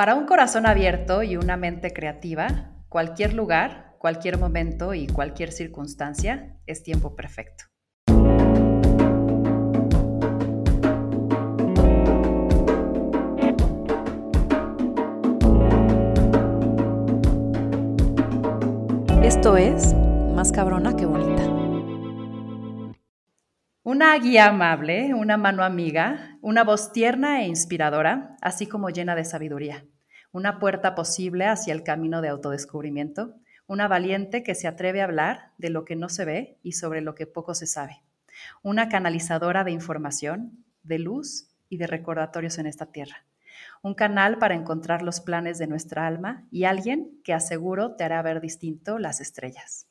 Para un corazón abierto y una mente creativa, cualquier lugar, cualquier momento y cualquier circunstancia es tiempo perfecto. Esto es Más cabrona que bonita. Una guía amable, una mano amiga, una voz tierna e inspiradora, así como llena de sabiduría. Una puerta posible hacia el camino de autodescubrimiento. Una valiente que se atreve a hablar de lo que no se ve y sobre lo que poco se sabe. Una canalizadora de información, de luz y de recordatorios en esta tierra. Un canal para encontrar los planes de nuestra alma y alguien que aseguro te hará ver distinto las estrellas.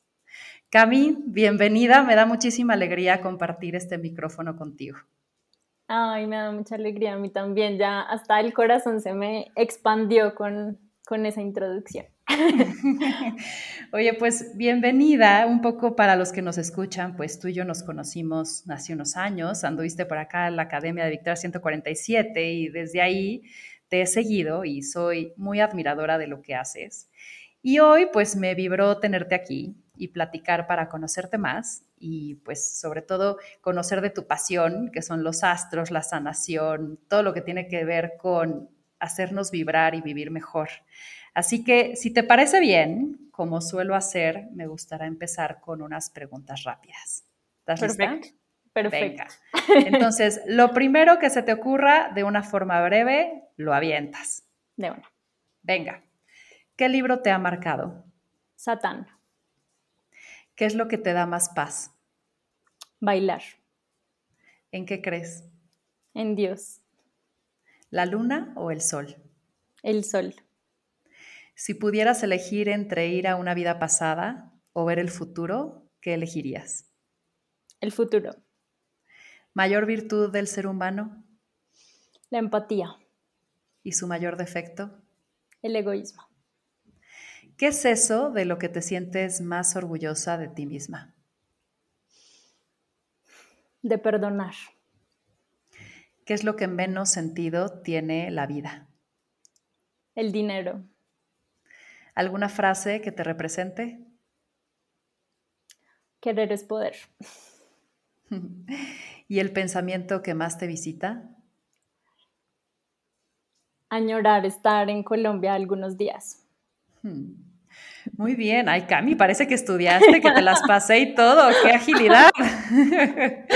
Cami, bienvenida. Me da muchísima alegría compartir este micrófono contigo. Ay, me da mucha alegría a mí también. Ya hasta el corazón se me expandió con, con esa introducción. Oye, pues bienvenida. Un poco para los que nos escuchan, pues tú y yo nos conocimos hace unos años. Anduviste por acá en la Academia de Victoria 147 y desde ahí te he seguido y soy muy admiradora de lo que haces. Y hoy pues me vibró tenerte aquí y platicar para conocerte más y pues sobre todo conocer de tu pasión, que son los astros, la sanación, todo lo que tiene que ver con hacernos vibrar y vivir mejor. Así que si te parece bien, como suelo hacer, me gustaría empezar con unas preguntas rápidas. ¿Estás Perfecto. lista? Perfecto. Entonces, lo primero que se te ocurra de una forma breve, lo avientas. De una. Venga. ¿Qué libro te ha marcado? Satán. ¿Qué es lo que te da más paz? Bailar. ¿En qué crees? En Dios. ¿La luna o el sol? El sol. Si pudieras elegir entre ir a una vida pasada o ver el futuro, ¿qué elegirías? El futuro. ¿Mayor virtud del ser humano? La empatía. ¿Y su mayor defecto? El egoísmo. ¿Qué es eso de lo que te sientes más orgullosa de ti misma? De perdonar. ¿Qué es lo que menos sentido tiene la vida? El dinero. ¿Alguna frase que te represente? Querer es poder. ¿Y el pensamiento que más te visita? Añorar estar en Colombia algunos días. Hmm. Muy bien, ay Cami, parece que estudiaste, que te las pasé y todo, qué agilidad.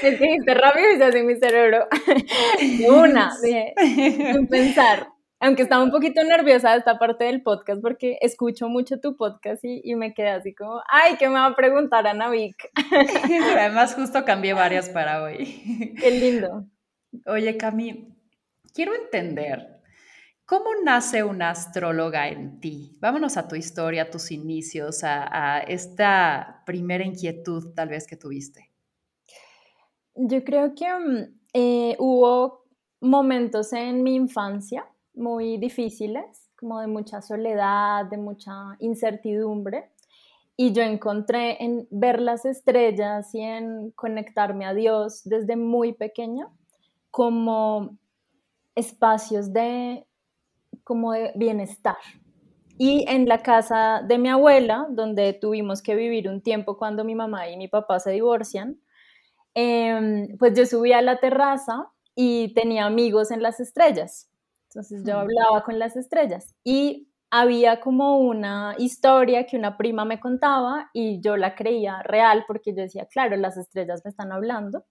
Es que dijiste rápido y se hace mi cerebro. Una, sin pensar. Aunque estaba un poquito nerviosa de esta parte del podcast porque escucho mucho tu podcast y, y me quedé así como, ay, ¿qué me va a preguntar Ana Vic? Además, justo cambié varias para hoy. Qué lindo. Oye, Cami, quiero entender ¿Cómo nace una astróloga en ti? Vámonos a tu historia, a tus inicios, a, esta primera inquietud tal vez que tuviste. Yo creo que mm, eh, hubo momentos en mi infancia muy difíciles, como de mucha soledad, de mucha incertidumbre. Y yo encontré en ver las estrellas y en conectarme a Dios desde muy pequeña como espacios de como de bienestar. Y en la casa de mi abuela, donde tuvimos que vivir un tiempo cuando mi mamá y mi papá se divorcian, em, pues yo subía a la terraza y tenía amigos en las estrellas. Entonces yo hablaba con las estrellas y había como una historia que una prima me contaba y yo la creía real porque yo decía, claro, las estrellas me están hablando.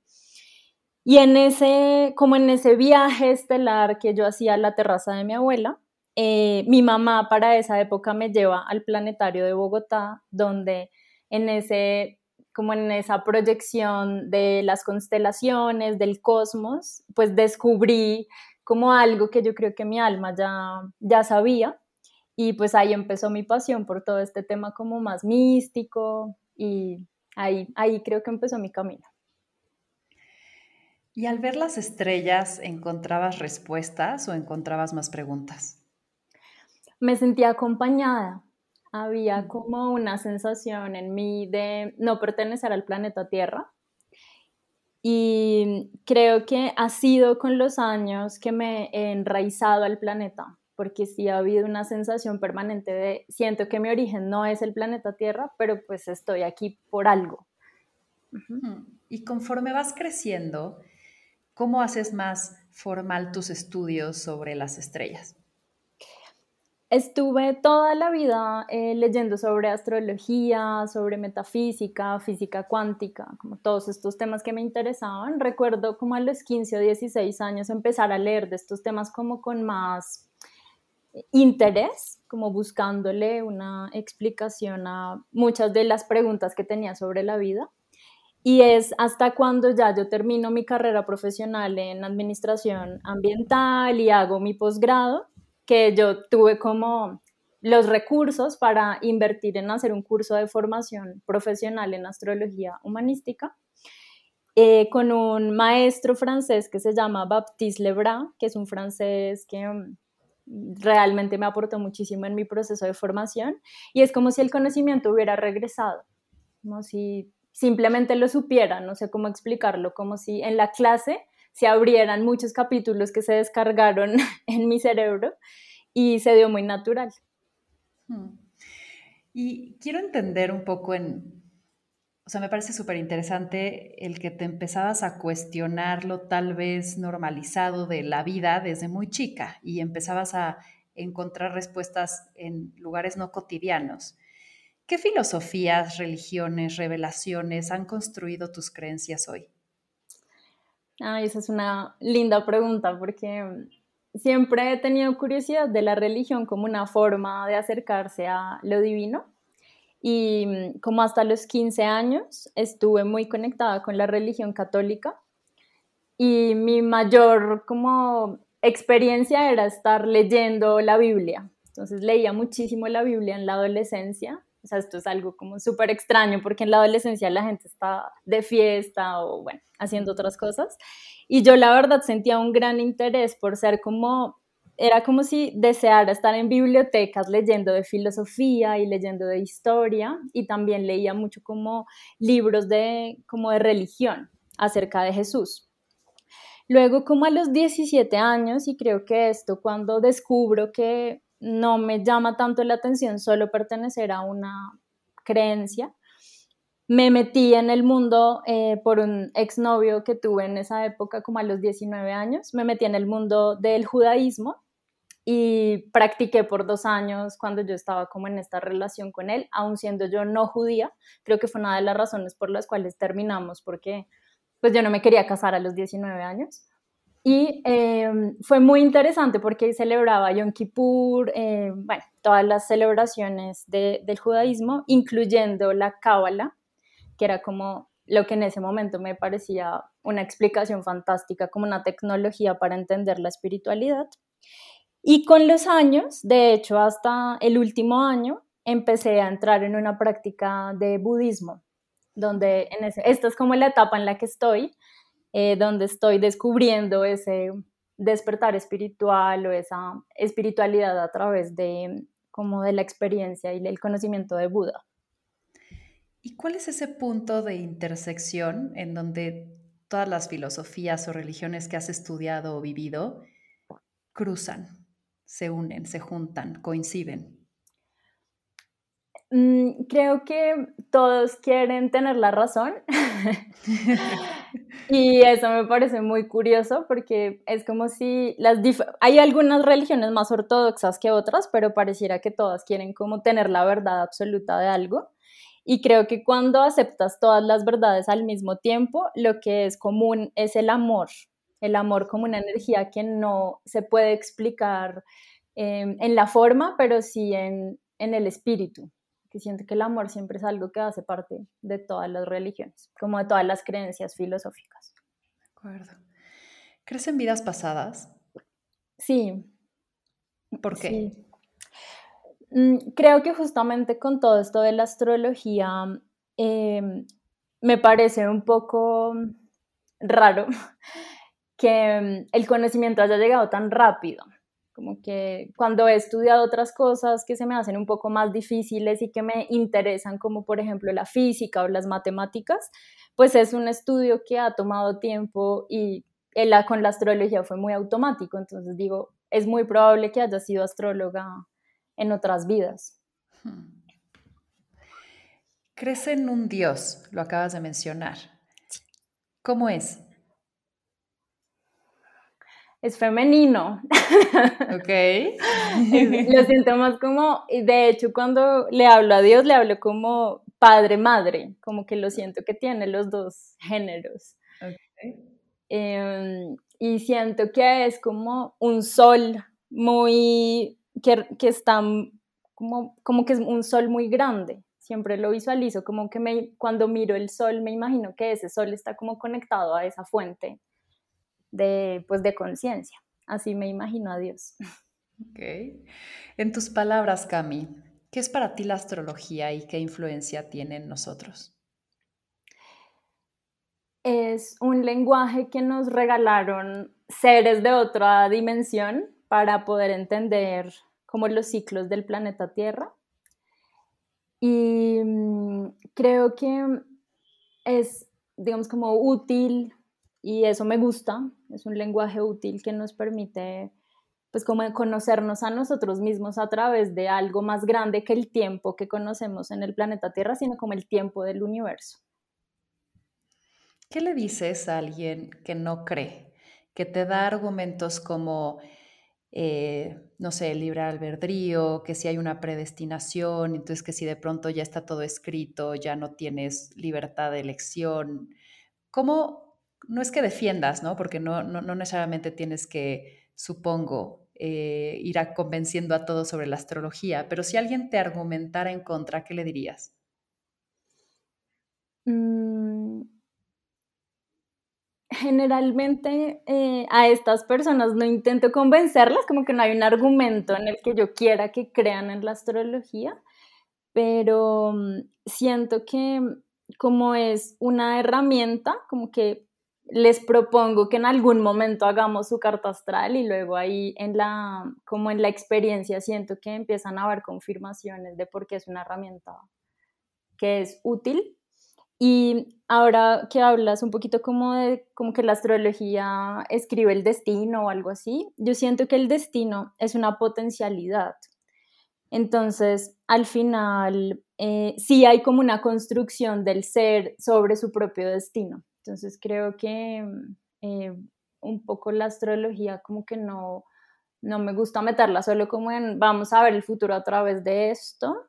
Y en ese, como en ese viaje estelar que yo hacía a la terraza de mi abuela, eh, mi mamá para esa época me lleva al planetario de Bogotá, donde en ese como en esa proyección de las constelaciones, del cosmos, pues descubrí como algo que yo creo que mi alma ya, ya sabía y pues ahí empezó mi pasión por todo este tema como más místico y ahí, ahí creo que empezó mi camino. ¿Y al ver las estrellas encontrabas respuestas o encontrabas más preguntas? Me sentía acompañada. Había como una sensación en mí de no pertenecer al planeta Tierra. Y creo que ha sido con los años que me he enraizado al planeta, porque sí ha habido una sensación permanente de siento que mi origen no es el planeta Tierra, pero pues estoy aquí por algo. Y conforme vas creciendo, ¿cómo haces más formal tus estudios sobre las estrellas? Estuve toda la vida eh, leyendo sobre astrología, sobre metafísica, física cuántica, como todos estos temas que me interesaban. Recuerdo como a los 15 o 16 años empezar a leer de estos temas como con más interés, como buscándole una explicación a muchas de las preguntas que tenía sobre la vida. Y es hasta cuando ya yo termino mi carrera profesional en administración ambiental y hago mi posgrado que yo tuve como los recursos para invertir en hacer un curso de formación profesional en astrología humanística eh, con un maestro francés que se llama Baptiste Lebrun, que es un francés que mm, realmente me aportó muchísimo en mi proceso de formación y es como si el conocimiento hubiera regresado, como si simplemente lo supiera, no sé cómo explicarlo, como si en la clase se abrieran muchos capítulos que se descargaron en mi cerebro y se dio muy natural. Hmm. Y quiero entender un poco en, o sea, me parece súper interesante el que te empezabas a cuestionar lo tal vez normalizado de la vida desde muy chica y empezabas a encontrar respuestas en lugares no cotidianos. ¿Qué filosofías, religiones, revelaciones han construido tus creencias hoy? Ay, esa es una linda pregunta porque siempre he tenido curiosidad de la religión como una forma de acercarse a lo divino y como hasta los 15 años estuve muy conectada con la religión católica y mi mayor como experiencia era estar leyendo la Biblia. Entonces leía muchísimo la Biblia en la adolescencia. O sea, esto es algo como súper extraño porque en la adolescencia la gente está de fiesta o bueno, haciendo otras cosas. Y yo la verdad sentía un gran interés por ser como, era como si deseara estar en bibliotecas leyendo de filosofía y leyendo de historia y también leía mucho como libros de, como de religión acerca de Jesús. Luego, como a los 17 años, y creo que esto cuando descubro que no me llama tanto la atención solo pertenecer a una creencia, me metí en el mundo eh, por un exnovio que tuve en esa época, como a los 19 años, me metí en el mundo del judaísmo y practiqué por dos años cuando yo estaba como en esta relación con él, aun siendo yo no judía, creo que fue una de las razones por las cuales terminamos, porque pues yo no me quería casar a los 19 años. Y em, fue muy interesante porque celebraba Yom Kippur, eh, bueno, todas las celebraciones del judaísmo, incluyendo la Cábala, que era como lo que en ese momento me parecía una explicación fantástica, como una tecnología para entender la espiritualidad. Y con los años, de hecho hasta el último año, empecé a entrar en una práctica de budismo, donde en ese, esta es como la etapa en la que estoy, eh, donde estoy descubriendo ese despertar espiritual o esa espiritualidad a través de como de la experiencia y el conocimiento de Buda. ¿Y cuál es ese punto de intersección en donde todas las filosofías o religiones que has estudiado o vivido cruzan, se unen, se juntan, coinciden? Mm, creo que todos quieren tener la razón. Y eso me parece muy curioso porque es como si las hay algunas religiones más ortodoxas que otras, pero pareciera que todas quieren como tener la verdad absoluta de algo. Y creo que cuando aceptas todas las verdades al mismo tiempo, lo que es común es el amor, el amor como una energía que no se puede explicar em, en la forma, pero sí en, en el espíritu, que siento que el amor siempre es algo que hace parte de todas las religiones, como de todas las creencias filosóficas. De acuerdo. ¿Crees en vidas pasadas? Sí. ¿Por qué? Sí. Mm, creo que justamente con todo esto de la astrología em, me parece un poco raro que mm, el conocimiento haya llegado tan rápido. Como que cuando he estudiado otras cosas que se me hacen un poco más difíciles y que me interesan, como por ejemplo la física o las matemáticas, pues es un estudio que ha tomado tiempo y con la astrología fue muy automático. Entonces digo, es muy probable que haya sido astróloga en otras vidas. Hmm. Crees en un Dios, lo acabas de mencionar. ¿Cómo es? Es femenino. Ok. lo siento más como, de hecho, cuando le hablo a Dios, le hablo como padre-madre, como que lo siento que tiene los dos géneros. Okay. Em, y siento que es como un sol muy, que, que está como, como que es un sol muy grande, siempre lo visualizo como que me, cuando miro el sol me imagino que ese sol está como conectado a esa fuente de, pues, de conciencia. Así me imagino a Dios. Ok. En tus palabras, Cami, ¿qué es para ti la astrología y qué influencia tiene en nosotros? Es un lenguaje que nos regalaron seres de otra dimensión para poder entender como los ciclos del planeta Tierra y mm, creo que es, digamos, como útil y eso me gusta, es un lenguaje útil que nos permite pues como conocernos a nosotros mismos a través de algo más grande que el tiempo que conocemos en el planeta Tierra, sino como el tiempo del universo. ¿Qué le dices a alguien que no cree, que te da argumentos como eh, no sé, libre albedrío, que si hay una predestinación, entonces que si de pronto ya está todo escrito, ya no tienes libertad de elección. ¿Cómo? No es que defiendas, ¿no? Porque no, no, necesariamente tienes que, supongo, eh, ir a convenciendo a todos sobre la astrología, pero si alguien te argumentara en contra, ¿qué le dirías? Mm, generalmente eh, a estas personas no intento convencerlas, como que no hay un argumento en el que yo quiera que crean en la astrología, pero mm, siento que como es una herramienta, como que les propongo que en algún momento hagamos su carta astral y luego ahí en la, como en la experiencia siento que empiezan a haber confirmaciones de por qué es una herramienta que es útil y ahora que hablas un poquito como de como que la astrología escribe el destino o algo así, yo siento que el destino es una potencialidad. Entonces, al final, eh, sí hay como una construcción del ser sobre su propio destino. Entonces, creo que eh, un poco la astrología como que no, no me gusta meterla solo como en vamos a ver el futuro a través de esto,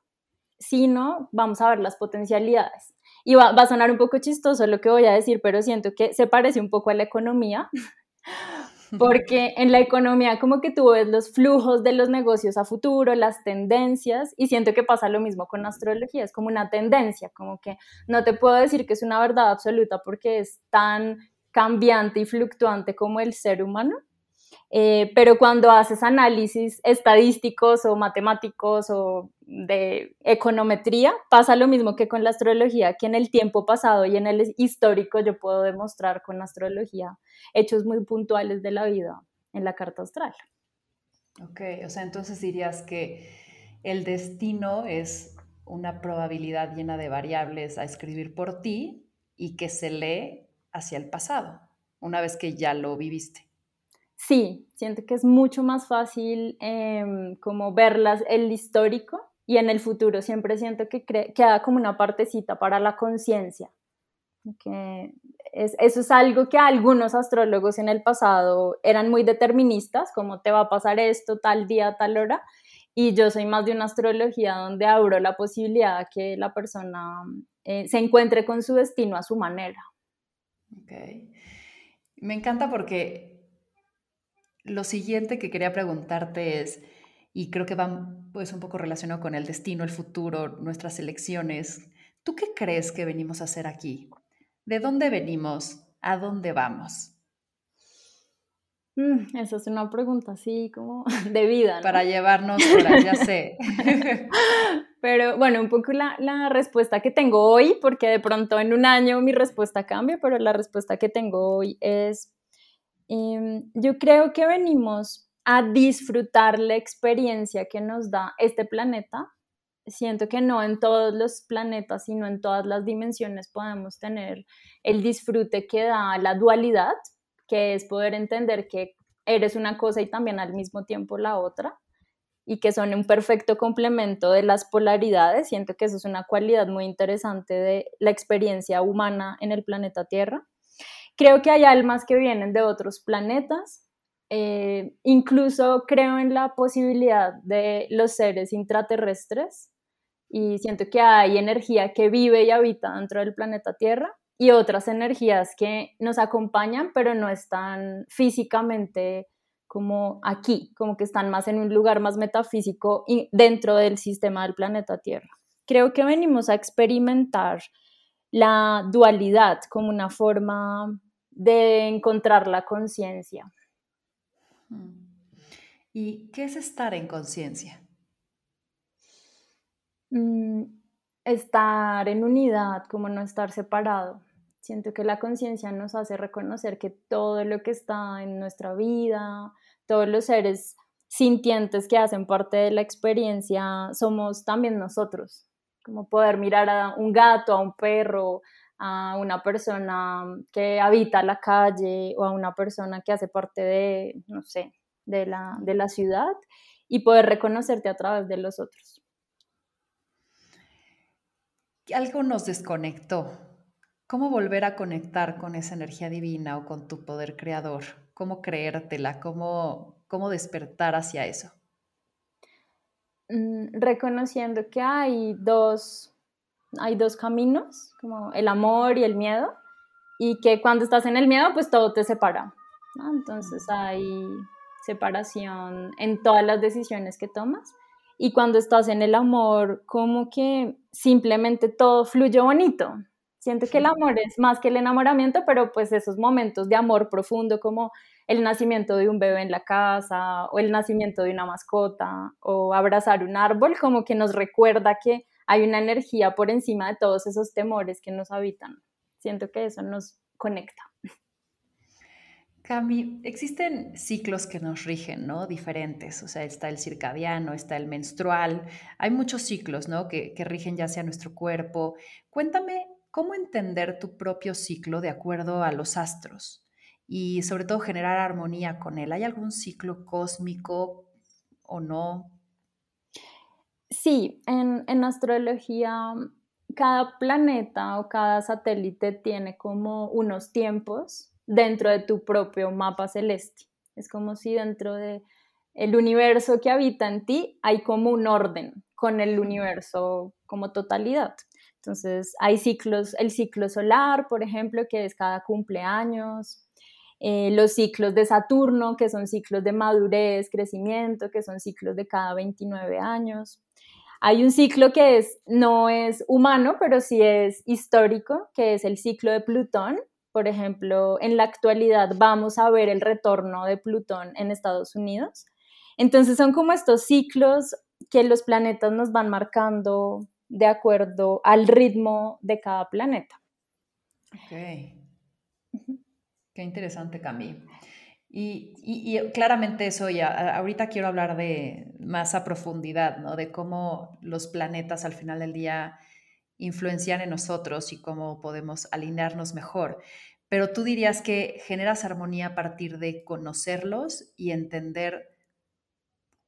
sino vamos a ver las potencialidades. Y va, a sonar un poco chistoso lo que voy a decir, pero siento que se parece un poco a la economía, porque en la economía como que tú ves los flujos de los negocios a futuro, las tendencias, y siento que pasa lo mismo con astrología, es como una tendencia, como que no te puedo decir que es una verdad absoluta porque es tan cambiante y fluctuante como el ser humano, eh, pero cuando haces análisis estadísticos o matemáticos o de econometría, pasa lo mismo que con la astrología, que en el tiempo pasado y en el histórico yo puedo demostrar con astrología hechos muy puntuales de la vida en la carta astral. Ok, o sea, entonces dirías que el destino es una probabilidad llena de variables a escribir por ti y que se lee hacia el pasado, una vez que ya lo viviste. Sí, siento que es mucho más fácil em, como verlas el histórico y en el futuro siempre siento que queda como una partecita para la conciencia. Que eso es algo que algunos astrólogos en el pasado eran muy deterministas, como te va a pasar esto tal día, tal hora, y yo soy más de una astrología donde abro la posibilidad de que la persona eh, se encuentre con su destino a su manera. Ok. Me encanta porque lo siguiente que quería preguntarte es, y creo que va pues, un poco relacionado con el destino, el futuro, nuestras elecciones. ¿Tú qué crees que venimos a hacer aquí? ¿De dónde venimos? ¿A dónde vamos? Mm, esa es una pregunta así como de vida. Para llevarnos horas, ya sé. pero bueno, un poco la, la, respuesta que tengo hoy, porque de pronto en un año mi respuesta cambia, pero la respuesta que tengo hoy es Em, yo creo que venimos a disfrutar la experiencia que nos da este planeta. Siento que no en todos los planetas, sino en todas las dimensiones podemos tener el disfrute que da la dualidad, que es poder entender que eres una cosa y también al mismo tiempo la otra y que son un perfecto complemento de las polaridades. Siento que eso es una cualidad muy interesante de la experiencia humana en el planeta Tierra. Creo que hay almas que vienen de otros planetas. Eh, incluso creo en la posibilidad de los seres intraterrestres y siento que hay energía que vive y habita dentro del planeta Tierra y otras energías que nos acompañan pero no están físicamente como aquí, como que están más en un lugar más metafísico y dentro del sistema del planeta Tierra. Creo que venimos a experimentar la dualidad como una forma de encontrar la conciencia. Mm. ¿Y qué es estar en conciencia? Mm, estar en unidad, como no estar separado. Siento que la conciencia nos hace reconocer que todo lo que está en nuestra vida, todos los seres sintientes que hacen parte de la experiencia somos también nosotros, como poder mirar a un gato, a un perro, a una persona que habita la calle o a una persona que hace parte de, no sé, de la, de la ciudad y poder reconocerte a través de los otros. Algo nos desconectó. ¿Cómo volver a conectar con esa energía divina o con tu poder creador? cómo creértela, cómo, cómo despertar hacia eso? Mm, reconociendo que hay dos, hay dos caminos, como el amor y el miedo, y que cuando estás en el miedo, pues todo te separa. Entonces hay separación en todas las decisiones que tomas. Y cuando estás en el amor, como que simplemente todo fluye bonito. Siento que el amor es más que el enamoramiento, pero pues esos momentos de amor profundo como el nacimiento de un bebé en la casa o el nacimiento de una mascota o abrazar un árbol, como que nos recuerda que hay una energía por encima de todos esos temores que nos habitan. Siento que eso nos conecta. Cami, existen ciclos que nos rigen, ¿no? Diferentes. O sea, está el circadiano, está el menstrual. Hay muchos ciclos, ¿no? Que, que rigen ya sea nuestro cuerpo. Cuéntame cómo entender tu propio ciclo de acuerdo a los astros y sobre todo generar armonía con él. ¿Hay algún ciclo cósmico o no? Sí, en, en astrología cada planeta o cada satélite tiene como unos tiempos dentro de tu propio mapa celeste. Es como si dentro de el universo que habita en ti hay como un orden con el universo como totalidad. Entonces, hay ciclos, el ciclo solar, por ejemplo, que es cada cumpleaños, eh, los ciclos de Saturno, que son ciclos de madurez, crecimiento, que son ciclos de cada 29 años. Hay un ciclo que es, no es humano, pero sí es histórico, que es el ciclo de Plutón. Por ejemplo, en la actualidad vamos a ver el retorno de Plutón en Estados Unidos. Entonces son como estos ciclos que los planetas nos van marcando de acuerdo al ritmo de cada planeta. Ok. Qué interesante, Cami. Y, y, claramente eso ya, ahorita quiero hablar de más a profundidad, ¿no? De cómo los planetas al final del día influencian en nosotros y cómo podemos alinearnos mejor. Pero tú dirías que generas armonía a partir de conocerlos y entender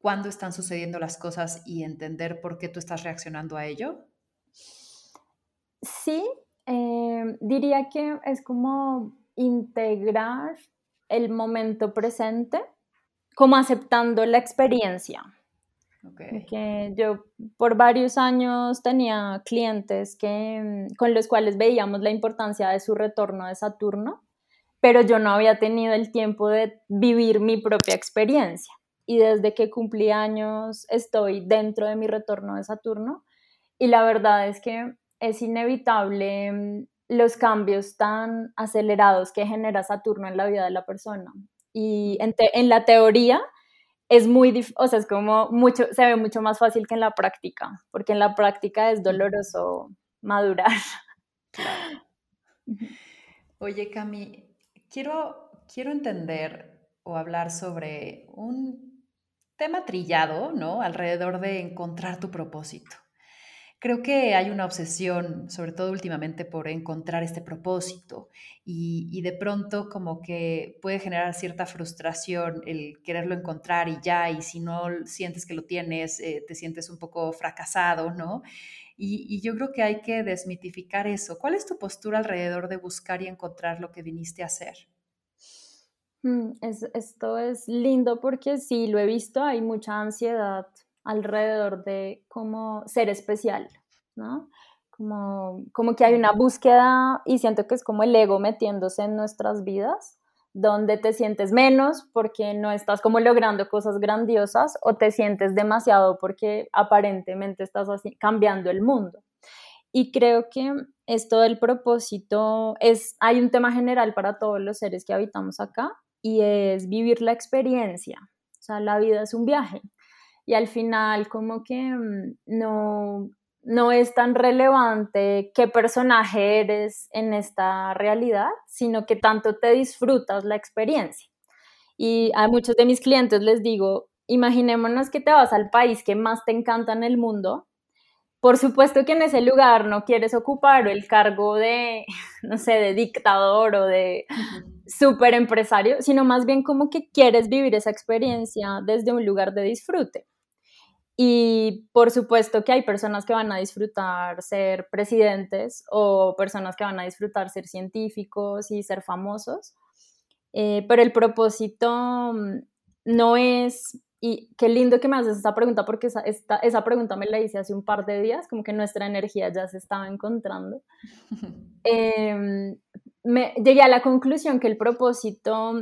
cuándo están sucediendo las cosas y entender por qué tú estás reaccionando a ello? Sí, em, diría que es como integrar el momento presente, como aceptando la experiencia. Que yo por varios años tenía clientes que, con los cuales veíamos la importancia de su retorno de Saturno, pero yo no había tenido el tiempo de vivir mi propia experiencia y desde que cumplí años estoy dentro de mi retorno de Saturno y la verdad es que es inevitable mm, los cambios tan acelerados que genera Saturno en la vida de la persona. Y en, la teoría es muy, o sea, es como mucho, se ve mucho más fácil que en la práctica, porque en la práctica es doloroso madurar. Oye, Cami, quiero, quiero entender o hablar sobre un tema trillado, ¿no? Alrededor de encontrar tu propósito. Creo que hay una obsesión, sobre todo últimamente, por encontrar este propósito y, de pronto como que puede generar cierta frustración el quererlo encontrar y ya, y si no sientes que lo tienes, eh, te sientes un poco fracasado, ¿no? Y, y, yo creo que hay que desmitificar eso. ¿Cuál es tu postura alrededor de buscar y encontrar lo que viniste a hacer? Mm, esto es lindo porque sí, lo he visto, hay mucha ansiedad alrededor de cómo ser especial, ¿no? Como, como que hay una búsqueda y siento que es como el ego metiéndose en nuestras vidas, donde te sientes menos porque no estás como logrando cosas grandiosas o te sientes demasiado porque aparentemente estás así, cambiando el mundo. Y creo que esto del propósito es, hay un tema general para todos los seres que habitamos acá y es vivir la experiencia. O sea, la vida es un viaje y al final como que mm, no, no es tan relevante qué personaje eres en esta realidad, sino que tanto te disfrutas la experiencia. Y a muchos de mis clientes les digo, imaginémonos que te vas al país que más te encanta en el mundo por supuesto que en ese lugar no quieres ocupar el cargo de, no sé, de dictador o de super empresario, sino más bien como que quieres vivir esa experiencia desde un lugar de disfrute. Y por supuesto que hay personas que van a disfrutar ser presidentes o personas que van a disfrutar ser científicos y ser famosos, eh, pero el propósito mm, no es y qué lindo que me haces esta pregunta porque esa, esa pregunta me la hice hace un par de días, como que nuestra energía ya se estaba encontrando. Em, me, llegué a la conclusión que el propósito,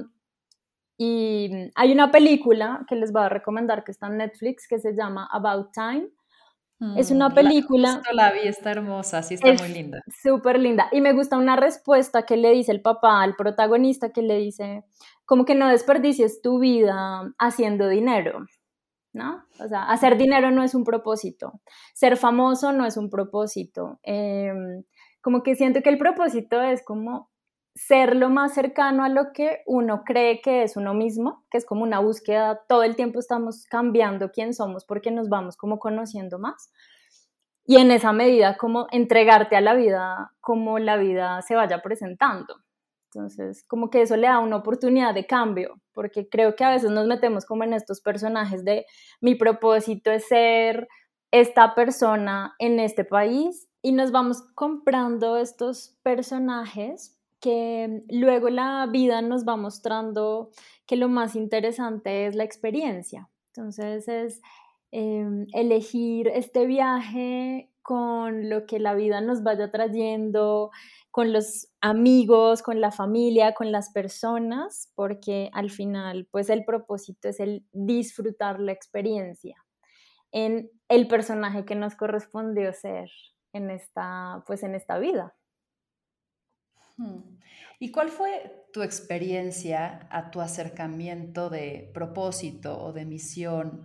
y hay una película que les voy a recomendar que está en Netflix que se llama About Time. es una mm, película. La, la vi, está hermosa, sí, está muy linda. Súper linda. Y me gusta una respuesta que le dice el papá al protagonista que le dice, como que no desperdicies tu vida haciendo dinero, ¿no? O sea, hacer dinero no es un propósito, ser famoso no es un propósito. Em, como que siento que el propósito es como ser lo más cercano a lo que uno cree que es uno mismo, que es como una búsqueda, todo el tiempo estamos cambiando quién somos porque nos vamos como conociendo más. Y en esa medida, como entregarte a la vida, como la vida se vaya presentando. Entonces, como que eso le da una oportunidad de cambio, porque creo que a veces nos metemos como en estos personajes de mi propósito es ser esta persona en este país y nos vamos comprando estos personajes que luego la vida nos va mostrando que lo más interesante es la experiencia. Entonces es em, elegir este viaje con lo que la vida nos vaya trayendo, con los amigos, con la familia, con las personas, porque al final, pues el propósito es el disfrutar la experiencia en el personaje que nos correspondió ser en esta, pues en esta vida. Hmm. ¿Y cuál fue tu experiencia a tu acercamiento de propósito o de misión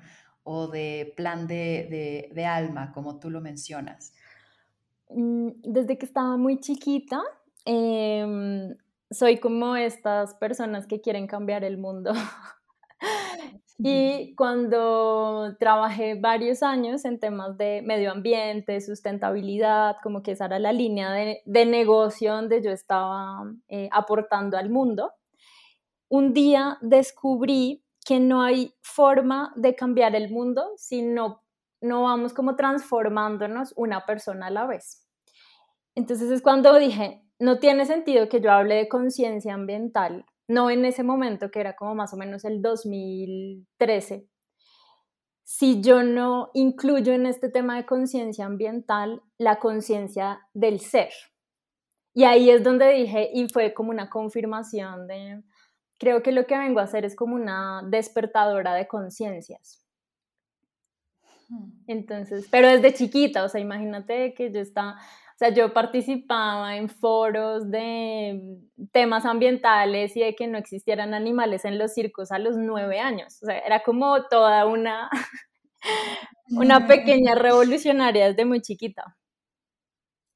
o de plan de, de alma, como tú lo mencionas? Mm, desde que estaba muy chiquita, em, soy como estas personas que quieren cambiar el mundo. y cuando trabajé varios años en temas de medio ambiente, sustentabilidad, como que esa era la línea de, negocio donde yo estaba eh, aportando al mundo, un día descubrí que no hay forma de cambiar el mundo si no no vamos como transformándonos una persona a la vez. Entonces es cuando dije, no tiene sentido que yo hable de conciencia ambiental, no en ese momento que era como más o menos el 2013, si yo no incluyo en este tema de conciencia ambiental la conciencia del ser. Y ahí es donde dije, y fue como una confirmación de, creo que lo que vengo a hacer es como una despertadora de conciencias. Entonces, pero desde chiquita, o sea, imagínate que yo estaba, o sea, yo participaba en foros de temas ambientales y de que no existieran animales en los circos a los nueve años. O sea, era como toda una, una pequeña revolucionaria desde muy chiquita.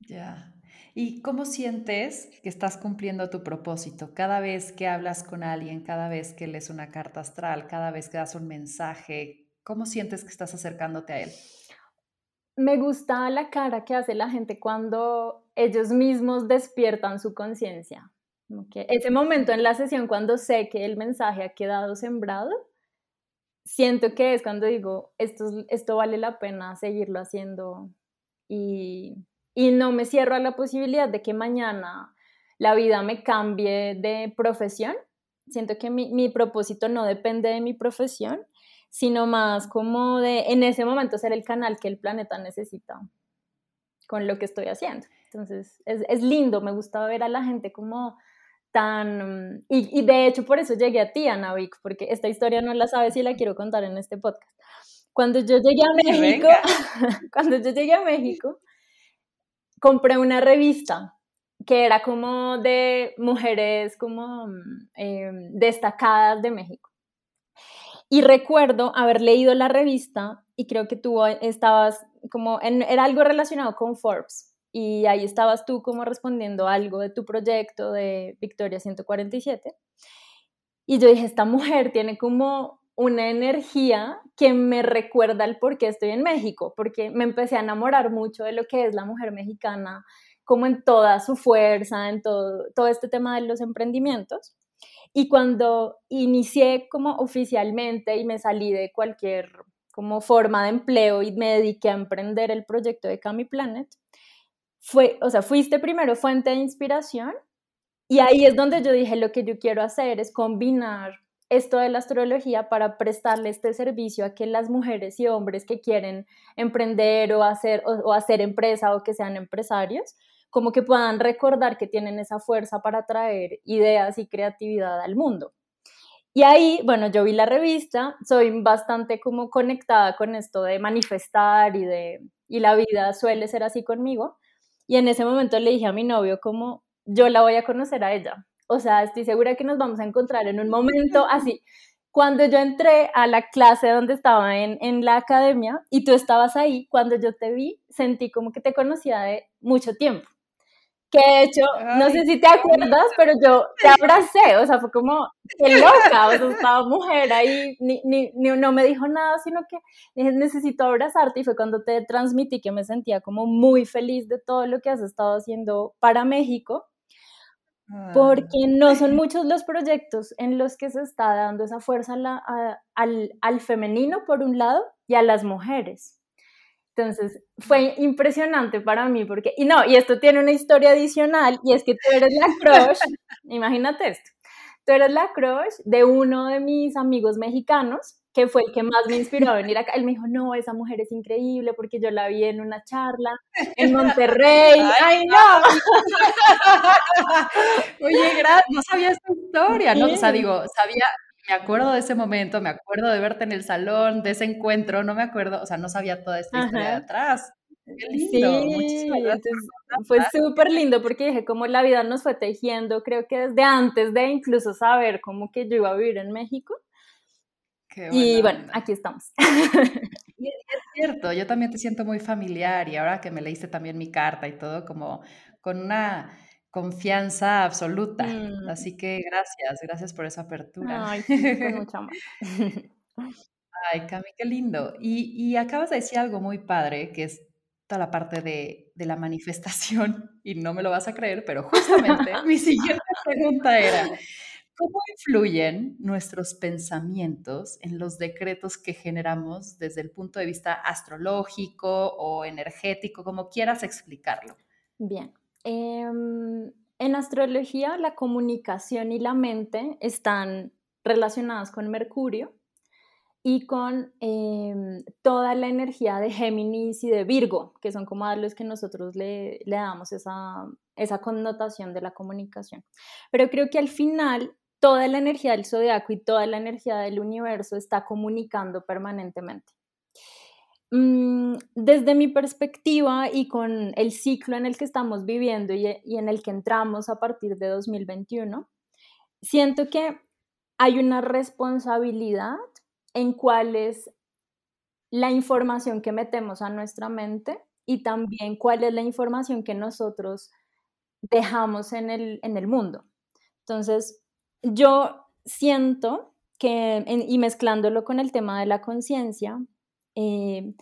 Ya. ¿Y cómo sientes que estás cumpliendo tu propósito? Cada vez que hablas con alguien, cada vez que lees una carta astral, cada vez que das un mensaje, ¿Cómo sientes que estás acercándote a él? me gusta la cara que hace la gente cuando ellos mismos despiertan su conciencia. Ese momento en la sesión cuando sé que el mensaje ha quedado sembrado, siento que es cuando digo, esto, vale la pena seguirlo haciendo y, y no me cierro a la posibilidad de que mañana la vida me cambie de profesión. Siento que mi, mi propósito no depende de mi profesión, sino más como de en ese momento ser el canal que el planeta necesita con lo que estoy haciendo. Entonces, es, es lindo, me gusta ver a la gente como tan... Y, y, de hecho por eso llegué a ti, Vic, porque esta historia no la sabes y la quiero contar en este podcast. Cuando yo llegué a México, cuando yo llegué a México, compré una revista que era como de mujeres como eh, destacadas de México. Y recuerdo haber leído la revista y creo que tú estabas como, en, era algo relacionado con Forbes y ahí estabas tú como respondiendo algo de tu proyecto de Victoria 147. Y yo dije, esta mujer tiene como una energía que me recuerda el por qué estoy en México, porque me empecé a enamorar mucho de lo que es la mujer mexicana, como en toda su fuerza, en todo, todo este tema de los emprendimientos. Y cuando inicié como oficialmente y me salí de cualquier como forma de empleo y me dediqué a emprender el proyecto de Cami Planet, fue, o sea, fuiste primero fuente de inspiración y ahí es donde yo dije lo que yo quiero hacer es combinar esto de la astrología para prestarle este servicio a que las mujeres y hombres que quieren emprender o hacer, o hacer empresa o que sean empresarios como que puedan recordar que tienen esa fuerza para traer ideas y creatividad al mundo. Y ahí, bueno, yo vi la revista, soy bastante como conectada con esto de manifestar y de y la vida suele ser así conmigo. Y en ese momento le dije a mi novio como yo la voy a conocer a ella. O sea, estoy segura que nos vamos a encontrar en un momento así. Cuando yo entré a la clase donde estaba en, en la academia y tú estabas ahí, cuando yo te vi, sentí como que te conocía de mucho tiempo. Que de hecho, no sé si te acuerdas, pero yo te abracé, o sea, fue como, qué loca, o sea, estaba mujer ahí, ni, ni, no me dijo nada, sino que necesito abrazarte y fue cuando te transmití que me sentía como muy feliz de todo lo que has estado haciendo para México, porque no son muchos los proyectos en los que se está dando esa fuerza al, al femenino por un lado y a las mujeres. Entonces fue impresionante para mí porque, y no, y esto tiene una historia adicional y es que tú eres la crush, imagínate esto, tú eres la crush de uno de mis amigos mexicanos que fue el que más me inspiró a venir acá. Él me dijo, no, esa mujer es increíble porque yo la vi en una charla en Monterrey. ¡Ay, no! Oye, gracias, no sabía esta historia, ¿no? O sea, digo, sabía, me acuerdo de ese momento, me acuerdo de verte en el salón, de ese encuentro, no me acuerdo, o sea, no sabía toda esta historia de atrás. Qué lindo, sí, fue súper lindo porque dije cómo la vida nos fue tejiendo, creo que desde antes de incluso saber cómo que yo iba a vivir en México. Y bueno, aquí estamos. Y es cierto, yo también te siento muy familiar y ahora que me leíste también mi carta y todo, como con una confianza absoluta. Mm. Así que gracias, gracias por esa apertura. Ay, mucho amor. Ay, Cami, qué lindo. Y, y, acabas de decir algo muy padre, que es toda la parte de, de la manifestación, y no me lo vas a creer, pero justamente mi siguiente pregunta era, ¿cómo influyen nuestros pensamientos en los decretos que generamos desde el punto de vista astrológico o energético, como quieras explicarlo? Bien, Em, en astrología, la comunicación y la mente están relacionadas con Mercurio y con em, toda la energía de Géminis y de Virgo, que son como a los que nosotros le, le damos esa, esa connotación de la comunicación. Pero creo que al final toda la energía del zodiaco y toda la energía del universo está comunicando permanentemente. Mm, desde mi perspectiva y con el ciclo en el que estamos viviendo y, en el que entramos a partir de 2021, siento que hay una responsabilidad en cuál es la información que metemos a nuestra mente y también cuál es la información que nosotros dejamos en el, en el mundo. Entonces, yo siento que, y mezclándolo con el tema de la conciencia, eh,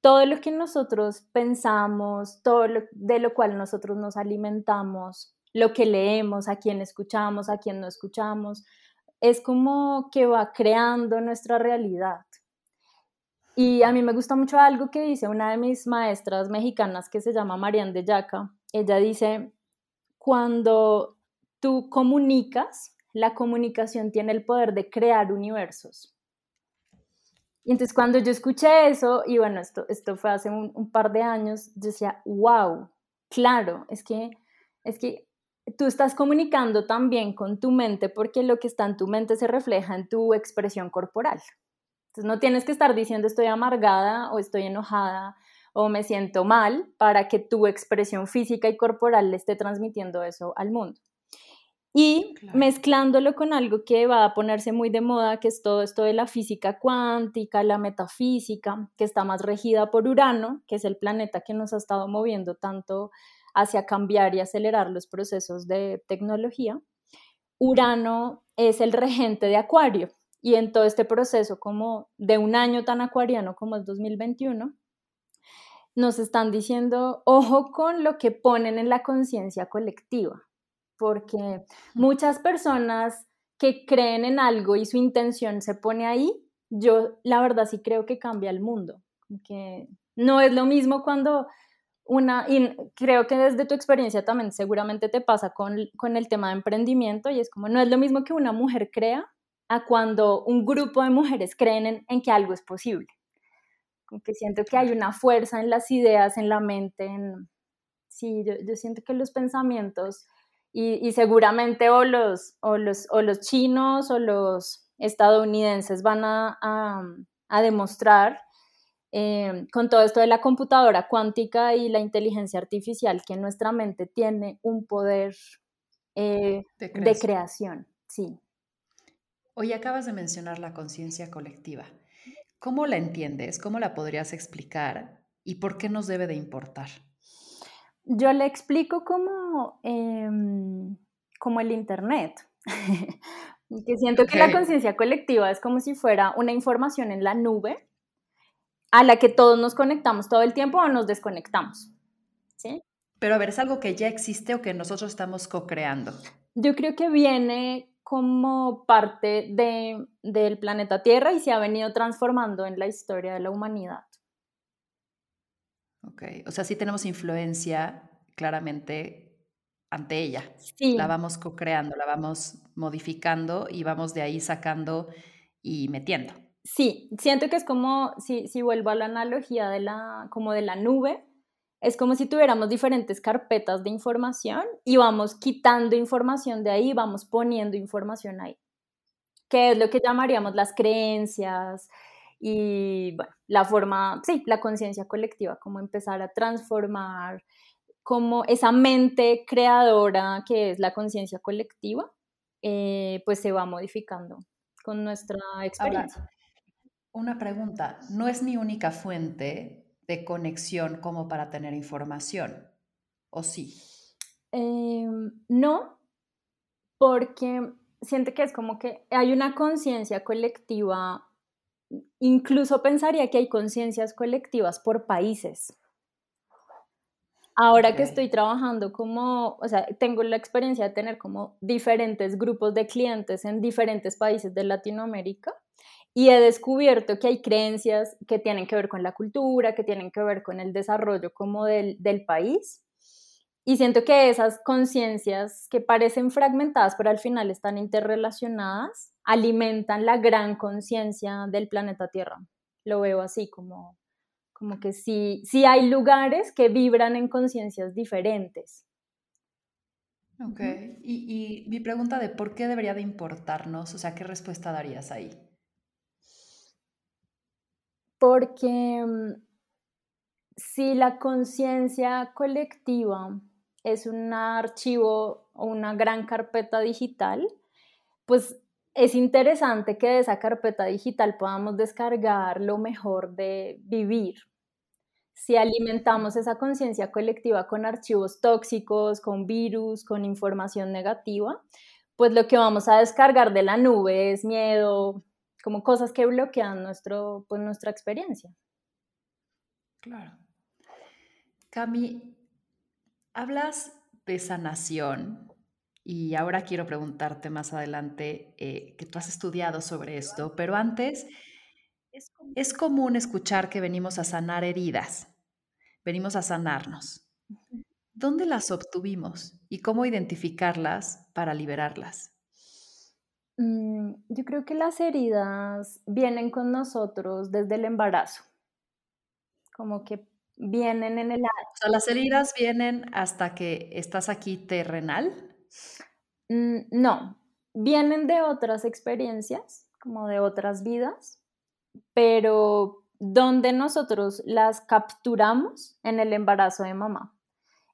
todo lo que nosotros pensamos, todo lo, de lo cual nosotros nos alimentamos, lo que leemos, a quién escuchamos, a quién no escuchamos, es como que va creando nuestra realidad. Y a mí me gusta mucho algo que dice una de mis maestras mexicanas que se llama Marian de Yaca. Ella dice, cuando tú comunicas, la comunicación tiene el poder de crear universos. Y entonces cuando yo escuché eso, y bueno, esto, esto fue hace un, par de años, yo decía, wow, claro, es que, es que tú estás comunicando también con tu mente porque lo que está en tu mente se refleja en tu expresión corporal. Entonces no tienes que estar diciendo estoy amargada o estoy enojada o me siento mal para que tu expresión física y corporal le esté transmitiendo eso al mundo. Y mezclándolo con algo que va a ponerse muy de moda, que es todo esto de la física cuántica, la metafísica, que está más regida por Urano, que es el planeta que nos ha estado moviendo tanto hacia cambiar y acelerar los procesos de tecnología. Urano es el regente de Acuario, y en todo este proceso como de un año tan acuariano como es 2021, nos están diciendo, ojo con lo que ponen en la conciencia colectiva, porque muchas personas que creen en algo y su intención se pone ahí, yo la verdad sí creo que cambia el mundo, que no es lo mismo cuando una, y creo que desde tu experiencia también seguramente te pasa con, con el tema de emprendimiento y es como, no es lo mismo que una mujer crea a cuando un grupo de mujeres creen en, que algo es posible. Como que siento que hay una fuerza en las ideas, en la mente. sí, yo, siento que los pensamientos, y, seguramente o los, o, los, o los chinos o los estadounidenses van a, demostrar eh, con todo esto de la computadora cuántica y la inteligencia artificial que nuestra mente tiene un poder eh, de, creación. de creación. Sí. Hoy acabas de mencionar la conciencia colectiva. ¿Cómo la entiendes? ¿Cómo la podrías explicar? ¿Y por qué nos debe de importar? Yo le explico como, em, como el Internet. que siento que la conciencia colectiva es como si fuera una información en la nube a la que todos nos conectamos todo el tiempo o nos desconectamos. ¿sí? Pero a ver, ¿es algo que ya existe o que nosotros estamos co-creando? Yo creo que viene como parte de, del planeta Tierra y se ha venido transformando en la historia de la humanidad. Ok, o sea, sí tenemos influencia claramente ante ella. Sí. La vamos co-creando, la vamos modificando y vamos de ahí sacando y metiendo. Sí, siento que es como, si, si vuelvo a la analogía de la, como de la nube, es como si tuviéramos diferentes carpetas de información y vamos quitando información de ahí, vamos poniendo información ahí, que es lo que llamaríamos las creencias y bueno, la forma, sí, la conciencia colectiva, como empezar a transformar, como esa mente creadora que es la conciencia colectiva, eh, pues se va modificando con nuestra experiencia. una pregunta, ¿no es mi única fuente de conexión como para tener información, ¿o sí? Em, no, porque siente que es como que hay una conciencia colectiva, incluso pensaría que hay conciencias colectivas por países. Ahora que estoy trabajando como, o sea, tengo la experiencia de tener como diferentes grupos de clientes en diferentes países de Latinoamérica y he descubierto que hay creencias que tienen que ver con la cultura, que tienen que ver con el desarrollo como del, del país. Y siento que esas conciencias que parecen fragmentadas, pero al final están interrelacionadas, alimentan la gran conciencia del planeta Tierra. Lo veo así, como, como que sí, sí hay lugares que vibran en conciencias diferentes. Ok, y, y mi pregunta de por qué debería de importarnos, o sea, ¿qué respuesta darías ahí? porque mm, si la conciencia colectiva es un archivo o una gran carpeta digital, pues es interesante que de esa carpeta digital podamos descargar lo mejor de vivir. Si alimentamos esa conciencia colectiva con archivos tóxicos, con virus, con información negativa, pues lo que vamos a descargar de la nube es miedo, como cosas que bloquean nuestro, pues, nuestra experiencia. Claro. Cami, hablas de sanación y ahora quiero preguntarte más adelante eh, que tú has estudiado sobre esto, pero antes es común escuchar que venimos a sanar heridas, venimos a sanarnos. ¿Dónde las obtuvimos y cómo identificarlas para liberarlas? Mm, yo creo que las heridas vienen con nosotros desde el embarazo, como que vienen en el... O sea, las heridas vienen hasta que estás aquí terrenal. Mm, no, vienen de otras experiencias, como de otras vidas, pero donde nosotros las capturamos en el embarazo de mamá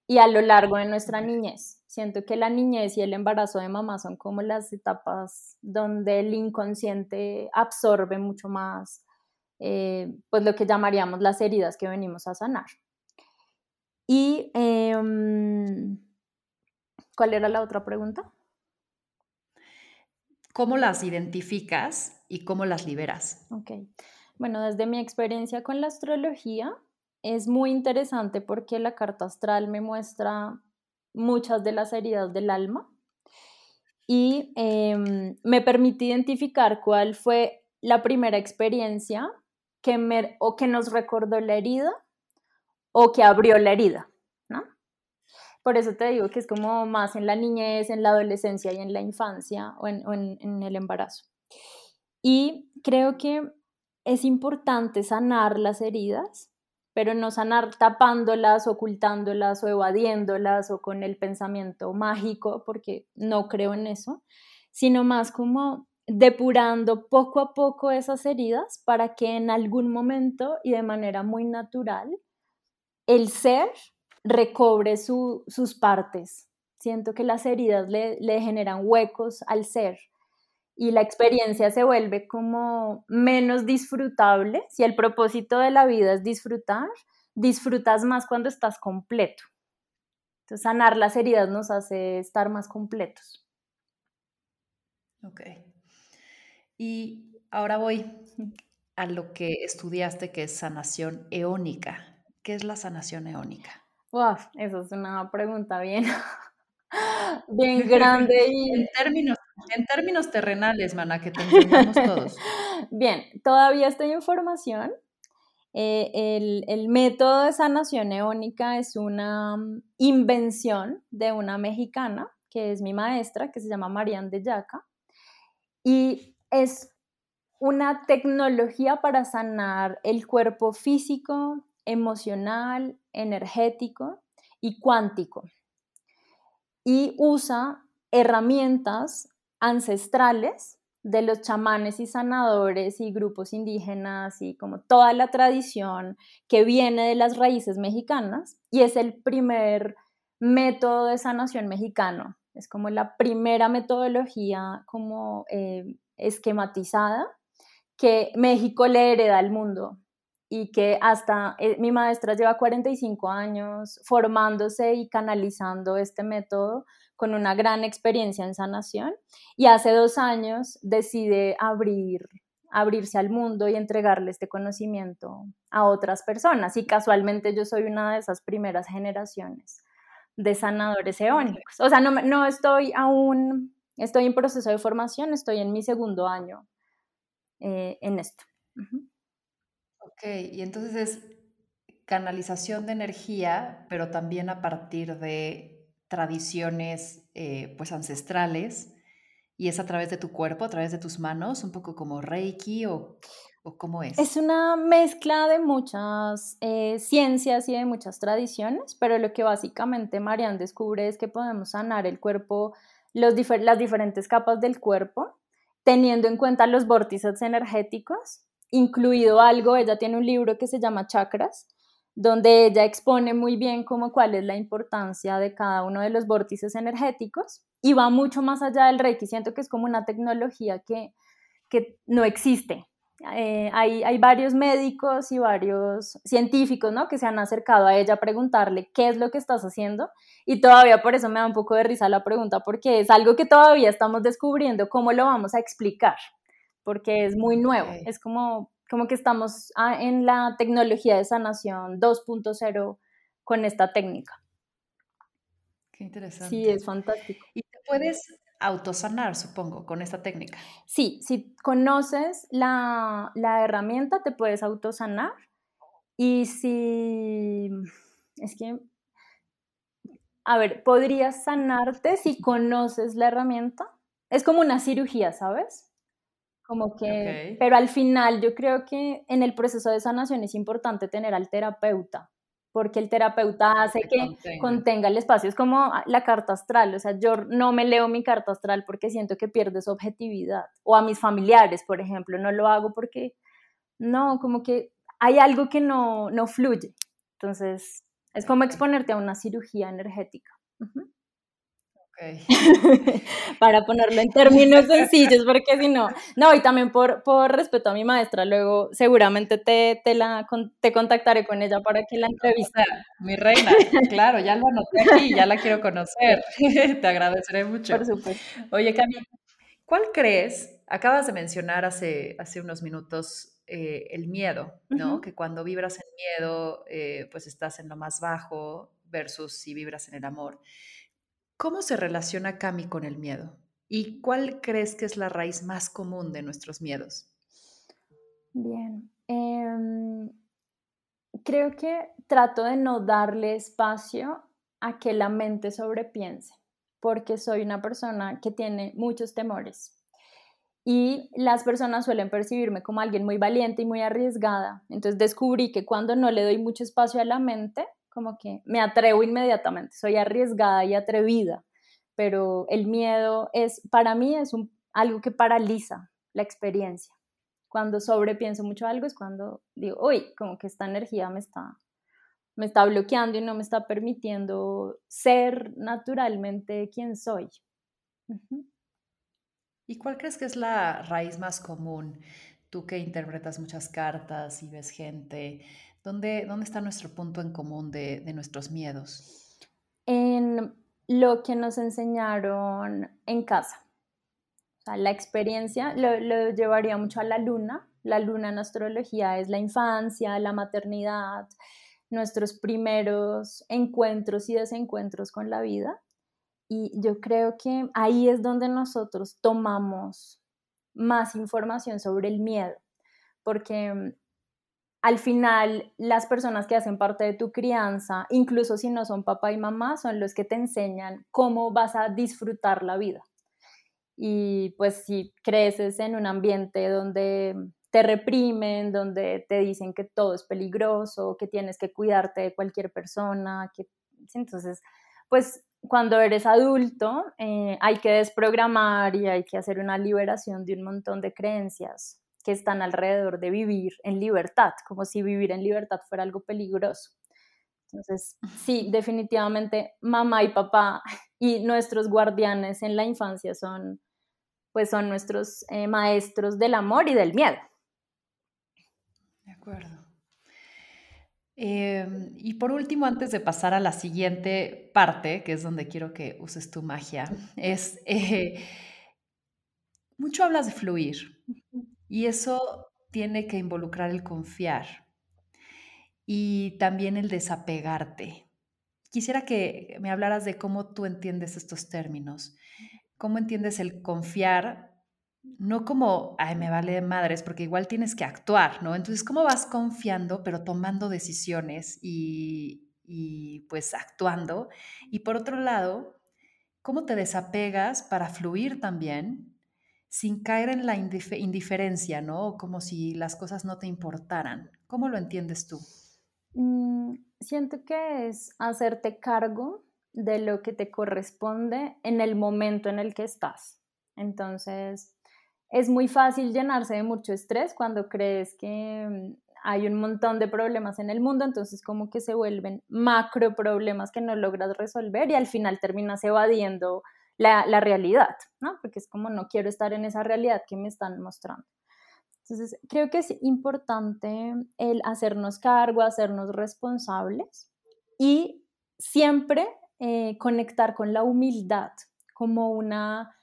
y a lo largo de nuestra niñez. Siento que la niñez y el embarazo de mamá son como las etapas donde el inconsciente absorbe mucho más, eh, pues lo que llamaríamos las heridas que venimos a sanar. Y, em, ¿cuál era la otra pregunta? ¿Cómo las identificas y cómo las liberas? Ok. Bueno, desde mi experiencia con la astrología, es muy interesante porque la carta astral me muestra muchas de las heridas del alma y em, me permite identificar cuál fue la primera experiencia que, me, o que nos recordó la herida o que abrió la herida. Por eso te digo que es como más en la niñez, en la adolescencia y en la infancia o en el embarazo. Y creo que es importante sanar las heridas pero no sanar tapándolas, ocultándolas o evadiéndolas o con el pensamiento mágico, porque no creo en eso, sino más como depurando poco a poco esas heridas para que en algún momento y de manera muy natural el ser recobre sus partes. Siento que las heridas le, le generan huecos al ser y la experiencia se vuelve como menos disfrutable. Si el propósito de la vida es disfrutar, disfrutas más cuando estás completo. Entonces, sanar las heridas nos hace estar más completos. Ok. Y ahora voy a lo que estudiaste, que es sanación eónica. ¿Qué es la sanación eónica? Wow, esa es una pregunta bien, bien grande y... en, términos, en términos terrenales, mana, que te entendamos todos. Bien, todavía estoy en formación. Eh, el, el, método de sanación eónica es una mm, invención de una mexicana, que es mi maestra, que se llama Marian de Yaca, y es una tecnología para sanar el cuerpo físico, emocional, energético y cuántico y usa herramientas ancestrales de los chamanes y sanadores y grupos indígenas y como toda la tradición que viene de las raíces mexicanas y es el primer método de sanación mexicano. Es como la primera metodología como eh, esquematizada que México le hereda al mundo y que hasta eh, mi maestra lleva 45 años formándose y canalizando este método con una gran experiencia en sanación y hace dos años decide abrir abrirse al mundo y entregarle este conocimiento a otras personas. Y casualmente yo soy una de esas primeras generaciones de sanadores eónicos. O sea, no, no estoy aún, estoy en proceso de formación, estoy en mi segundo año eh, en esto. Ok, y entonces es canalización de energía, pero también a partir de tradiciones eh, pues ancestrales, y es a través de tu cuerpo, a través de tus manos, un poco como Reiki o, o cómo es. Es una mezcla de muchas eh, ciencias y de muchas tradiciones, pero lo que básicamente Marian descubre es que podemos sanar el cuerpo, las diferentes capas del cuerpo, teniendo en cuenta los vórtices energéticos incluido algo, ella tiene un libro que se llama Chakras, donde ella expone muy bien cómo cuál es la importancia de cada uno de los vórtices energéticos y va mucho más allá del Reiki. Siento que es como una tecnología que, que no existe. Eh, hay, hay, varios médicos y varios científicos ¿no? que se han acercado a ella a preguntarle qué es lo que estás haciendo y todavía por eso me da un poco de risa la pregunta porque es algo que todavía estamos descubriendo cómo lo vamos a explicar porque es muy nuevo, es como como que estamos ah, en la tecnología de sanación 2.0 con esta técnica. Qué interesante. Sí, es fantástico. Y te puedes autosanar, supongo, con esta técnica. Sí, si conoces la, la herramienta, te puedes autosanar. Y si, es que, a ver, podrías sanarte si conoces la herramienta. Es como una cirugía, ¿sabes? Como que, pero al final yo creo que en el proceso de sanación es importante tener al terapeuta, porque el terapeuta hace que contenga. el espacio. Es como la carta astral, o sea, yo no me leo mi carta astral porque siento que pierde su objetividad. O a mis familiares, por ejemplo, no lo hago porque, no, como que hay algo que no, no fluye. Entonces, es como exponerte a una cirugía energética. Para ponerlo en términos sencillos, porque si no, no, y también por, por respeto a mi maestra, luego seguramente te, te, la, te contactaré con ella para que la entrevista. Mi reina, claro, ya lo anoté aquí, ya la quiero conocer, te agradeceré mucho. Por supuesto. Oye, Cami, ¿cuál crees? Acabas de mencionar hace, hace unos minutos eh, el miedo, ¿no? Que cuando vibras en miedo, eh, pues estás en lo más bajo versus si vibras en el amor. ¿Cómo se relaciona Cami con el miedo? ¿Y cuál crees que es la raíz más común de nuestros miedos? Bien. Em, creo que trato de no darle espacio a que la mente sobrepiense, porque soy una persona que tiene muchos temores. Y las personas suelen percibirme como alguien muy valiente y muy arriesgada. Entonces descubrí que cuando no le doy mucho espacio a la mente, como que me atrevo inmediatamente, soy arriesgada y atrevida, pero el miedo es, para mí es algo que paraliza la experiencia. Cuando sobrepienso mucho algo es cuando digo, uy, como que esta energía me está, me está bloqueando y no me está permitiendo ser naturalmente quien soy. ¿Y cuál crees que es la raíz más común? Tú que interpretas muchas cartas y ves gente, ¿Dónde, está nuestro punto en común de, nuestros miedos? En lo que nos enseñaron en casa. O la experiencia lo, lo, llevaría mucho a la luna. La luna en astrología es la infancia, la maternidad, nuestros primeros encuentros y desencuentros con la vida. Y yo creo que ahí es donde nosotros tomamos más información sobre el miedo, porque al final las personas que hacen parte de tu crianza, incluso si no son papá y mamá, son los que te enseñan cómo vas a disfrutar la vida. Y pues si creces en un ambiente donde te reprimen, donde te dicen que todo es peligroso, que tienes que cuidarte de cualquier persona, que entonces, pues cuando eres adulto eh, hay que desprogramar y hay que hacer una liberación de un montón de creencias que están alrededor de vivir en libertad, como si vivir en libertad fuera algo peligroso. Entonces, sí, definitivamente mamá y papá y nuestros guardianes en la infancia son, pues son nuestros eh, maestros del amor y del miedo. De acuerdo. Em, y por último, antes de pasar a la siguiente parte, que es donde quiero que uses tu magia, es, eh, mucho hablas de fluir. Y eso tiene que involucrar el confiar y también el desapegarte. Quisiera que me hablaras de cómo tú entiendes estos términos. ¿Cómo entiendes el confiar? No como, ay, me vale de madres, porque igual tienes que actuar, ¿no? Entonces, ¿cómo vas confiando, pero tomando decisiones y, y pues actuando? Y por otro lado, ¿cómo te desapegas para fluir también sin caer en la indiferencia, ¿no? Como si las cosas no te importaran. ¿Cómo lo entiendes tú? Mm, siento que es hacerte cargo de lo que te corresponde en el momento en el que estás. Entonces, es muy fácil llenarse de mucho estrés cuando crees que mm, hay un montón de problemas en el mundo, entonces como que se vuelven macro problemas que no logras resolver y al final terminas evadiendo la, realidad, ¿no? Porque es como no quiero estar en esa realidad que me están mostrando. Entonces, creo que es importante el hacernos cargo, hacernos responsables y siempre eh, conectar con la humildad como una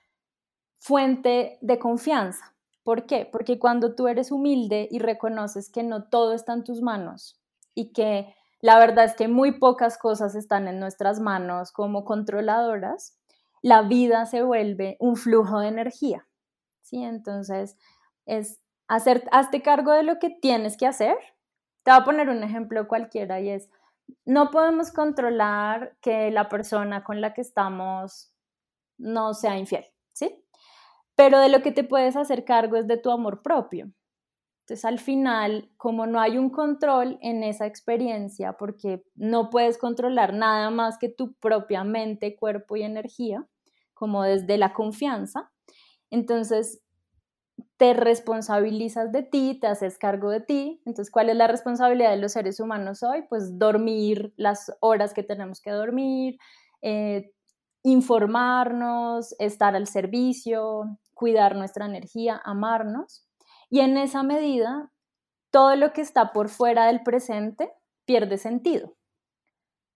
fuente de confianza, ¿Por qué? Porque cuando tú eres humilde y reconoces que no todo está en tus manos y que la verdad es que muy pocas cosas están en nuestras manos como controladoras, la vida se vuelve un flujo de energía. ¿sí? Entonces, es hacer, hazte cargo de lo que tienes que hacer. Te voy a poner un ejemplo cualquiera y es, no podemos controlar que la persona con la que estamos no sea infiel, ¿sí? Pero de lo que te puedes hacer cargo es de tu amor propio. Entonces, al final, como no hay un control en esa experiencia, porque no puedes controlar nada más que tu propia mente, cuerpo y energía, como desde la confianza, entonces te responsabilizas de ti, te haces cargo de ti. Entonces, ¿cuál es la responsabilidad de los seres humanos hoy? Pues dormir las horas que tenemos que dormir, eh, informarnos, estar al servicio, cuidar nuestra energía, amarnos. Y en esa medida, todo lo que está por fuera del presente pierde sentido.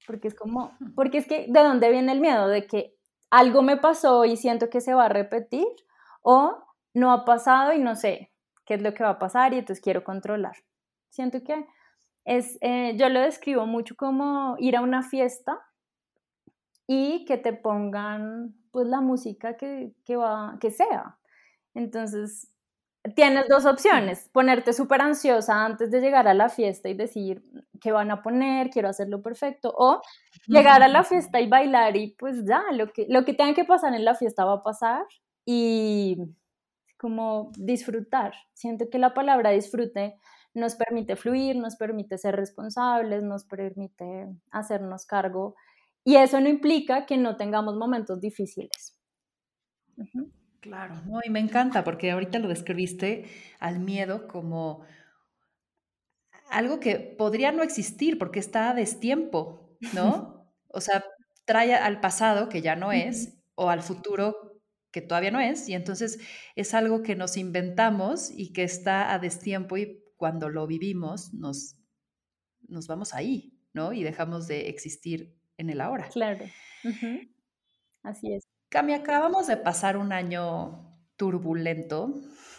Porque es como, porque es que, ¿de dónde viene el miedo? De que algo me pasó y siento que se va a repetir o no ha pasado y no sé qué es lo que va a pasar y entonces quiero controlar. Siento que es, eh, yo lo describo mucho como ir a una fiesta y que te pongan pues la música que, que, va, que sea. Entonces, tienes dos opciones, ponerte súper ansiosa antes de llegar a la fiesta y decir qué van a poner, quiero hacerlo perfecto, o llegar a la fiesta y bailar y pues ya, lo que, lo que tenga que pasar en la fiesta va a pasar y como disfrutar. Siento que la palabra disfrute nos permite fluir, nos permite ser responsables, nos permite hacernos cargo y eso no implica que no tengamos momentos difíciles. Claro, no, y me encanta porque ahorita lo describiste al miedo como algo que podría no existir porque está a destiempo, ¿no? O sea, trae al pasado que ya no es o al futuro que todavía no es y entonces es algo que nos inventamos y que está a destiempo y cuando lo vivimos nos, nos vamos ahí, ¿no? Y dejamos de existir en el ahora. Claro. Así es. Cami, acabamos de pasar un año turbulento,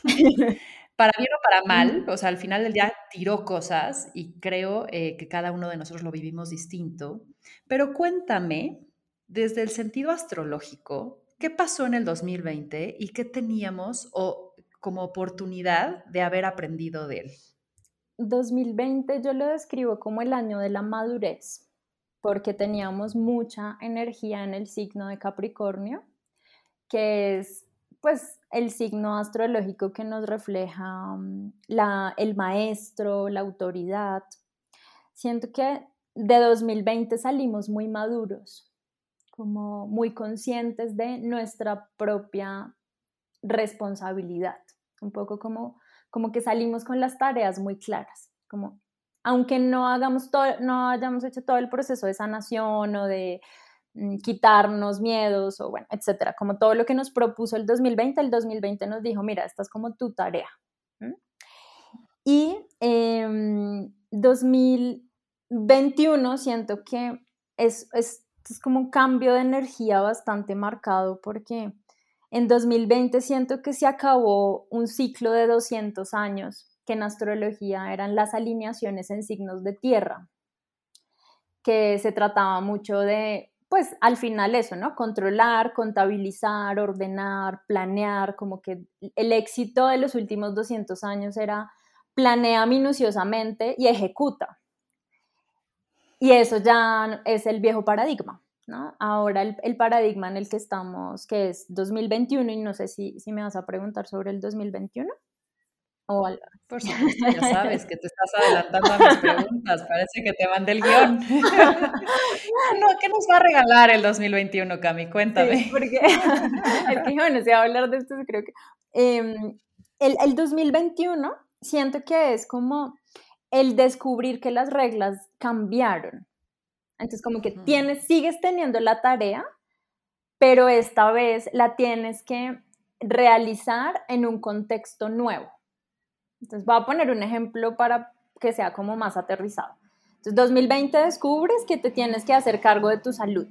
para bien o para mal, o sea, al final del día tiró cosas y creo eh, que cada uno de nosotros lo vivimos distinto, pero cuéntame, desde el sentido astrológico, ¿qué pasó en el 2020 y qué teníamos o como oportunidad de haber aprendido de él? 2020 yo lo describo como el año de la madurez porque teníamos mucha energía en el signo de Capricornio, que es pues el signo astrológico que nos refleja mm, el maestro, la autoridad. Siento que de 2020 salimos muy maduros, como muy conscientes de nuestra propia responsabilidad, un poco como, como que salimos con las tareas muy claras, como aunque no, hagamos todo, no hayamos hecho todo el proceso de sanación o de mm, quitarnos miedos o bueno, etcétera, como todo lo que nos propuso el 2020, el 2020 nos dijo, mira, esta es como tu tarea. Y eh, 2021 siento que es, es, es como un cambio de energía bastante marcado porque en 2020 siento que se acabó un ciclo de 200 años que en astrología eran las alineaciones en signos de tierra, que se trataba mucho de, pues al final eso, ¿no? Controlar, contabilizar, ordenar, planear, como que el éxito de los últimos 200 años era planea minuciosamente y ejecuta. Y eso ya es el viejo paradigma, ¿no? Ahora el, paradigma en el que estamos, que es 2021, y no sé si, si me vas a preguntar sobre el 2021. O Por supuesto, ya sabes que te estás adelantando a mis preguntas. Parece que te mandé el guion. no, ¿Qué nos va a regalar el 2021, Cami? Cuéntame. Sí, porque que, bueno, si va a hablar de esto, creo que... Em, el, el 2021 siento que es como el descubrir que las reglas cambiaron. Entonces, como que tienes, sigues teniendo la tarea, pero esta vez la tienes que realizar en un contexto nuevo. Entonces, voy a poner un ejemplo para que sea como más aterrizado. Entonces, 2020 descubres que te tienes que hacer cargo de tu salud,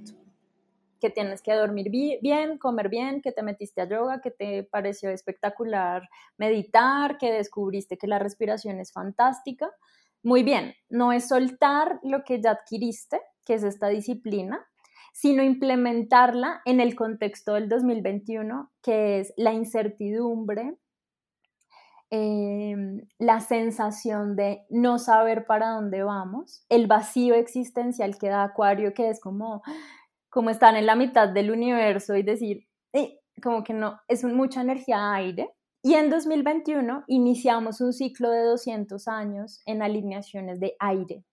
que tienes que dormir bien, comer bien, que te metiste a yoga, que te pareció espectacular meditar, que descubriste que la respiración es fantástica. Muy bien, no es soltar lo que ya adquiriste, que es esta disciplina, sino implementarla en el contexto del 2021, que es la incertidumbre, em, la sensación de no saber para dónde vamos, el vacío existencial que da Acuario, que es como, como estar en la mitad del universo y decir, eh, como que no, es mucha energía aire. Y en 2021 iniciamos un ciclo de 200 años en alineaciones de aire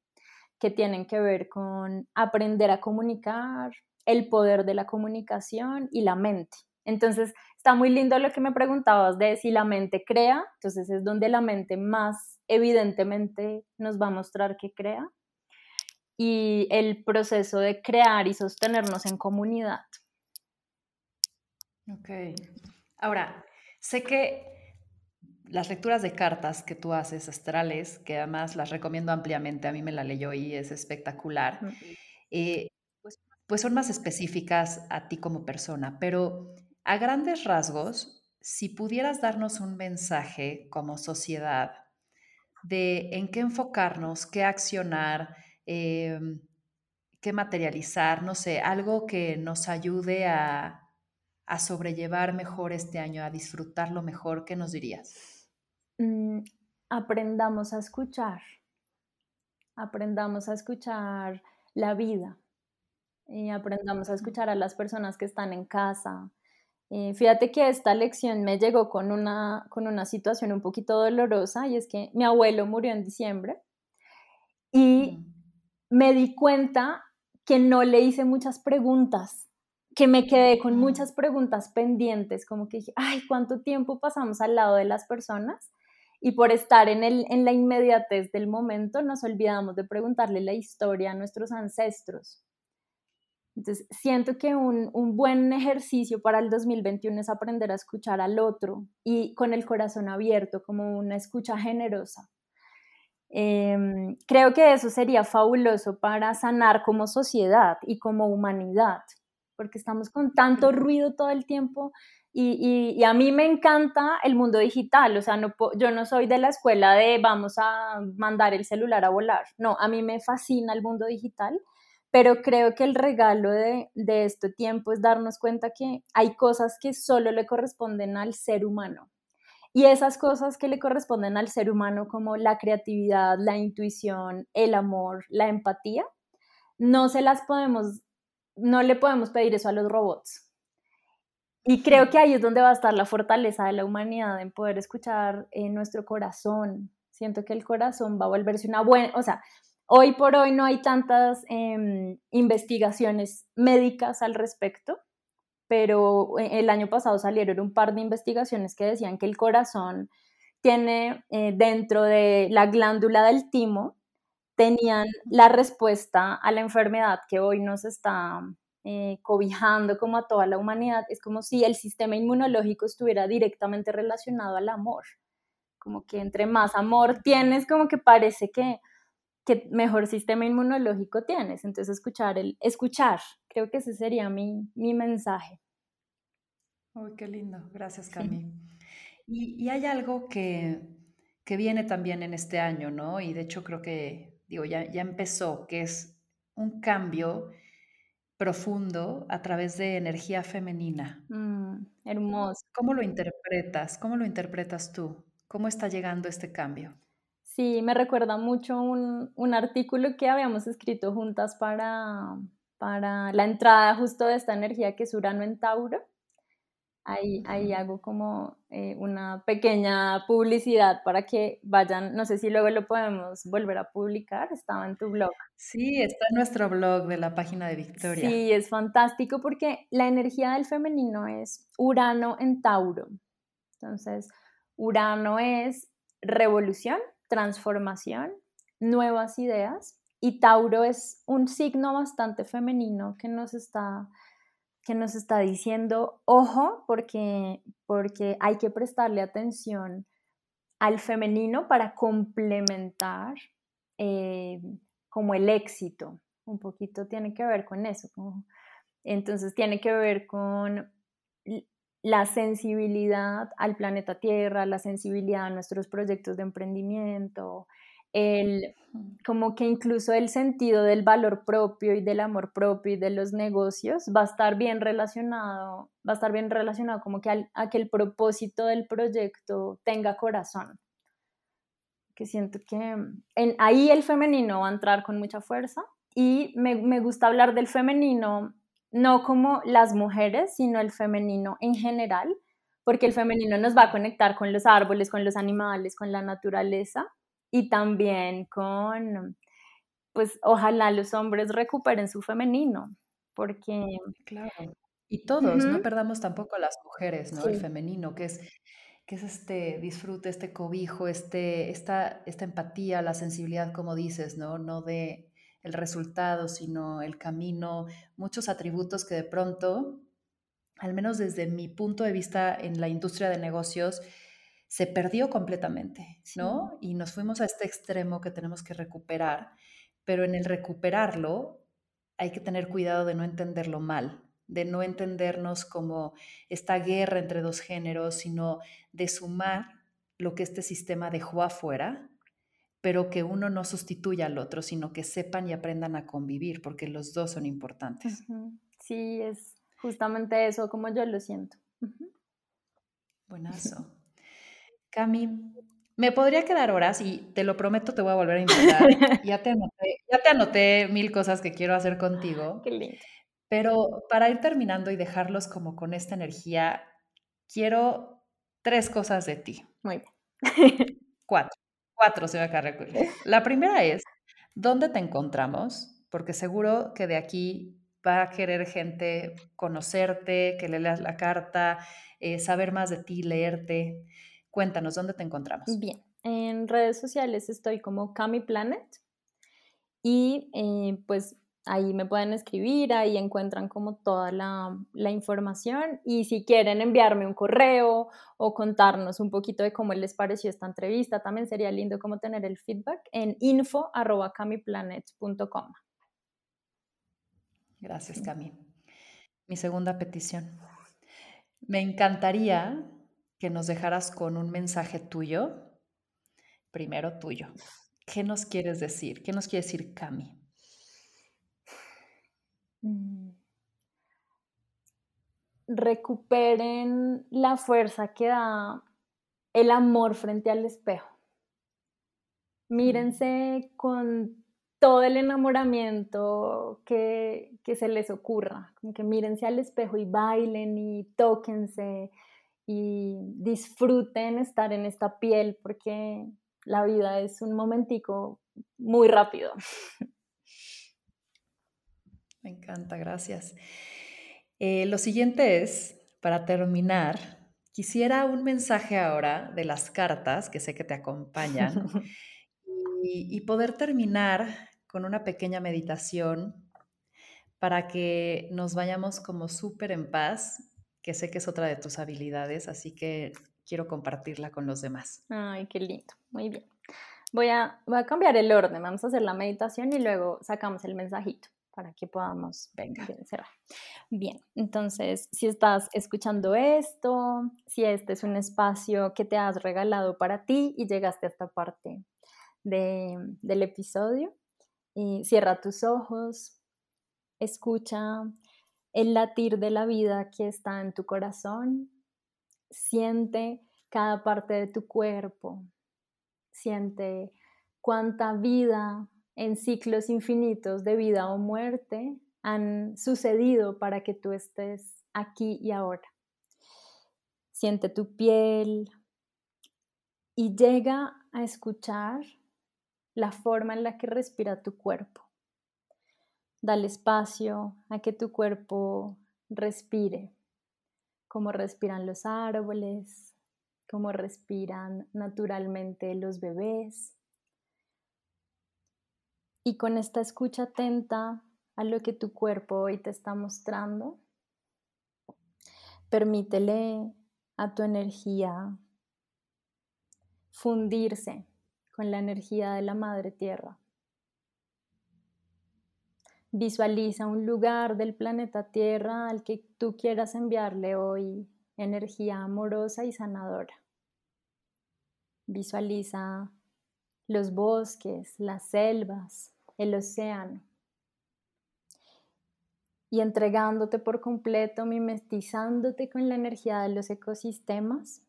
que tienen que ver con aprender a comunicar, el poder de la comunicación y la mente. Entonces, está muy lindo lo que me preguntabas de si la mente crea, entonces es donde la mente más evidentemente nos va a mostrar que crea, y el proceso de crear y sostenernos en comunidad. Ok. Ahora, sé que las lecturas de cartas que tú haces astrales, que además las recomiendo ampliamente, a mí me la leyó y es espectacular, eh, pues, pues, son más específicas a ti como persona, pero a grandes rasgos, si pudieras darnos un mensaje como sociedad de en qué enfocarnos, qué accionar, em, qué materializar, no sé, algo que nos ayude a, a sobrellevar mejor este año, a disfrutarlo mejor, ¿qué nos dirías? Mm, aprendamos a escuchar, aprendamos a escuchar la vida y aprendamos a escuchar a las personas que están en casa. Eh, fíjate que esta lección me llegó con una, con una situación un poquito dolorosa y es que mi abuelo murió en diciembre y mm. me di cuenta que no le hice muchas preguntas, que me quedé con mm. muchas preguntas pendientes, como que dije, ay, ¿cuánto tiempo pasamos al lado de las personas? y por estar en, el, en la inmediatez del momento nos olvidamos de preguntarle la historia a nuestros ancestros. Entonces, siento que un, un, buen ejercicio para el 2021 es aprender a escuchar al otro y con el corazón abierto, como una escucha generosa. Em, creo que eso sería fabuloso para sanar como sociedad y como humanidad, porque estamos con tanto ruido todo el tiempo y, a mí me encanta el mundo digital, o sea, no, yo no soy de la escuela de vamos a mandar el celular a volar, no, a mí me fascina el mundo digital, pero creo que el regalo de, de este tiempo es darnos cuenta que hay cosas que solo le corresponden al ser humano. Y esas cosas que le corresponden al ser humano como la creatividad, la intuición, el amor, la empatía, no se las podemos, no le podemos pedir eso a los robots y creo que ahí es donde va a estar la fortaleza de la humanidad en poder escuchar en eh, nuestro corazón. Siento que el corazón va a volverse una buena, o sea, hoy por hoy no hay tantas em, investigaciones médicas al respecto, pero eh, el año pasado salieron un par de investigaciones que decían que el corazón tiene eh, dentro de la glándula del timo, tenían la respuesta a la enfermedad que hoy nos está eh, cobijando como a toda la humanidad, es como si el sistema inmunológico estuviera directamente relacionado al amor. Como que entre más amor tienes, como que parece que, que mejor sistema inmunológico tienes. Entonces escuchar, el, escuchar, creo que ese sería mi, mi mensaje. Uy, qué lindo. Gracias, Cami. Y, y, hay algo que, que, viene también en este año, ¿no? Y de hecho creo que, digo, ya, ya empezó, que es un cambio profundo a través de energía femenina. Mm, hermoso. ¿Cómo lo interpretas? ¿Cómo lo interpretas tú? ¿Cómo está llegando este cambio? Sí, me recuerda mucho un, un artículo que habíamos escrito juntas para, para la entrada justo de esta energía que es Urano en Tauro. Ahí, ahí hago como eh, una pequeña publicidad para que vayan, no sé si luego lo podemos volver a publicar, estaba en tu blog. Sí, está en nuestro blog de la página de Victoria. Sí, es fantástico porque la energía del femenino es Urano en Tauro. Entonces, Urano es revolución, transformación, nuevas ideas y Tauro es un signo bastante femenino que nos está que nos está diciendo, ojo, porque, porque hay que prestarle atención al femenino para complementar eh, como el éxito. Un poquito tiene que ver con eso, Entonces tiene que ver con la sensibilidad al planeta Tierra, la sensibilidad a nuestros proyectos de emprendimiento, el, como que incluso el sentido del valor propio y del amor propio y de los negocios va a estar bien relacionado, va a estar bien relacionado como que a que el propósito del proyecto tenga corazón. Que siento que en, ahí el femenino va a entrar con mucha fuerza y me, me gusta hablar del femenino no como las mujeres, sino el femenino en general, porque el femenino nos va a conectar con los árboles, con los animales, con la naturaleza y también con, pues ojalá los hombres recuperen su femenino, porque... Claro. Y todos, no perdamos tampoco a las mujeres, ¿no? El femenino, que es, que es este disfrute, este cobijo, este, esta, esta empatía, la sensibilidad, como dices, ¿no? No de el resultado, sino el camino, muchos atributos que de pronto, al menos desde mi punto de vista en la industria de negocios, se perdió completamente, ¿no? Y nos fuimos a este extremo que tenemos que recuperar, pero en el recuperarlo hay que tener cuidado de no entenderlo mal, de no entendernos como esta guerra entre dos géneros, sino de sumar lo que este sistema dejó afuera pero que uno no sustituya al otro, sino que sepan y aprendan a convivir, porque los dos son importantes. Sí, es justamente eso como yo lo siento. Buenazo. Cami, me podría quedar horas y te lo prometo, te voy a volver a invitar. ya, te anoté, ya te anoté mil cosas que quiero hacer contigo. Qué lindo. Pero para ir terminando y dejarlos como con esta energía, quiero tres cosas de ti. Muy bien. Cuatro. Cuatro se va a recurrir. La primera es, ¿dónde te encontramos? Porque seguro que de aquí va a querer gente conocerte, que le leas la carta, eh, saber más de ti, leerte. Cuéntanos, ¿dónde te encontramos? Bien, en redes sociales estoy como Cami Planet y eh, pues Ahí me pueden escribir, ahí encuentran como toda la, información y si quieren enviarme un correo o contarnos un poquito de cómo les pareció esta entrevista, también sería lindo como tener el feedback en info.camiplanet.com. Gracias, Cami. Mi segunda petición. Me encantaría que nos dejaras con un mensaje tuyo, primero tuyo. ¿Qué nos quieres decir? ¿Qué nos quiere decir Cami? Mm. recuperen la fuerza que da el amor frente al espejo. Mm. Mírense con todo el enamoramiento que, que, se les ocurra, como que mírense al espejo y bailen y tóquense y disfruten estar en esta piel porque la vida es un momentico muy rápido. Me encanta, gracias. Eh, lo siguiente es, para terminar, quisiera un mensaje ahora de las cartas, que sé que te acompañan, y, poder terminar con una pequeña meditación para que nos vayamos como súper en paz, que sé que es otra de tus habilidades, así que quiero compartirla con los demás. Ay, qué lindo, muy bien. Voy a, voy a cambiar el orden, vamos a hacer la meditación y luego sacamos el mensajito para que podamos Venga. Bien, entonces, si estás escuchando esto, si este es un espacio que te has regalado para ti y llegaste a esta parte del episodio, y cierra tus ojos, escucha el latir de la vida que está en tu corazón, siente cada parte de tu cuerpo, siente cuánta vida en ciclos infinitos de vida o muerte han sucedido para que tú estés aquí y ahora. Siente tu piel y llega a escuchar la forma en la que respira tu cuerpo. Dale espacio a que tu cuerpo respire, como respiran los árboles, como respiran naturalmente los bebés y con esta escucha atenta a lo que tu cuerpo hoy te está mostrando, permítele a tu energía fundirse con la energía de la Madre Tierra. Visualiza un lugar del planeta Tierra al que tú quieras enviarle hoy energía amorosa y sanadora. Visualiza los bosques, las selvas, el océano. Y entregándote por completo, mimetizándote con la energía de los ecosistemas,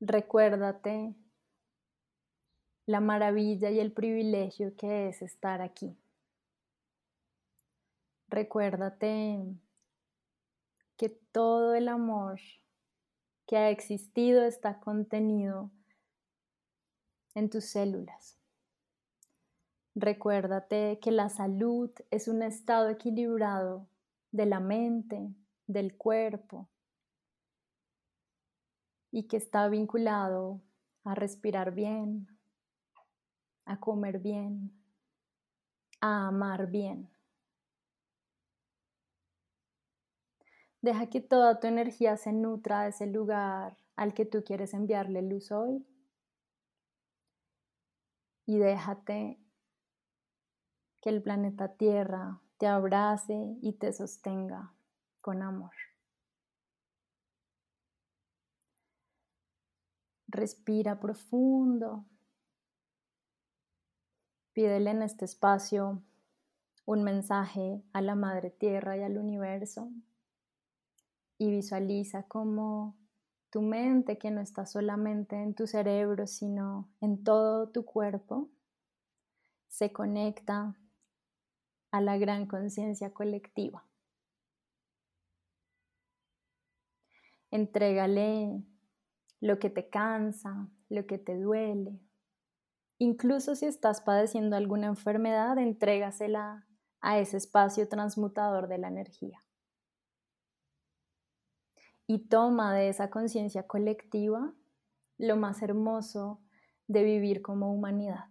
recuérdate la maravilla y el privilegio que es estar aquí. Recuérdate que todo el amor que ha existido está contenido en tus células. Recuérdate que la salud es un estado equilibrado de la mente, del cuerpo y que está vinculado a respirar bien, a comer bien, a amar bien. Deja que toda tu energía se nutra de ese lugar al que tú quieres enviarle luz hoy. Y déjate que el planeta Tierra te abrace y te sostenga con amor. Respira profundo. Pídele en este espacio un mensaje a la Madre Tierra y al universo y visualiza cómo tu mente, que no está solamente en tu cerebro, sino en todo tu cuerpo, se conecta a la gran conciencia colectiva. Entrégale lo que te cansa, lo que te duele, Incluso si estás padeciendo alguna enfermedad, entrégasela a ese espacio transmutador de la energía. Y toma de esa conciencia colectiva lo más hermoso de vivir como humanidad.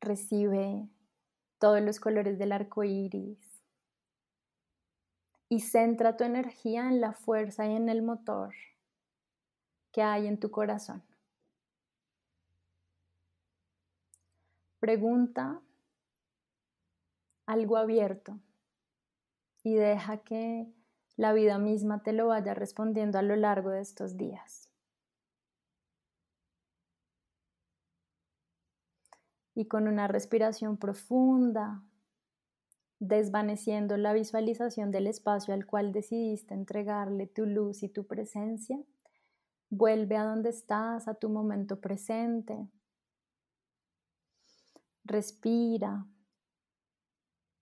Recibe todos los colores del arco iris y centra tu energía en la fuerza y en el motor que hay en tu corazón. Pregunta algo abierto y deja que la vida misma te lo vaya respondiendo a lo largo de estos días. Y con una respiración profunda, desvaneciendo la visualización del espacio al cual decidiste entregarle tu luz y tu presencia, vuelve a donde estás, a tu momento presente, respira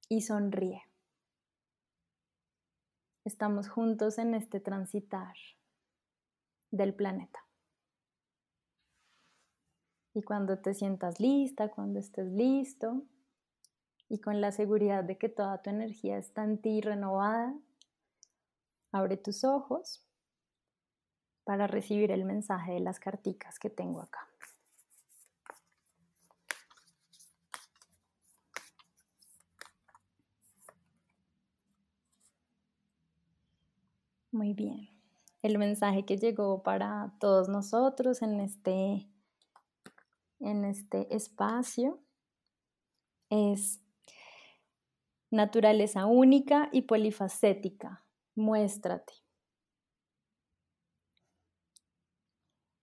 y sonríe. Estamos juntos en este transitar del planeta. Y cuando te sientas lista, cuando estés listo y con la seguridad de que toda tu energía está en ti renovada, abre tus ojos para recibir el mensaje de las carticas que tengo acá. Muy bien. El mensaje que llegó para todos nosotros en este, en este espacio es naturaleza única y polifacética. Muéstrate.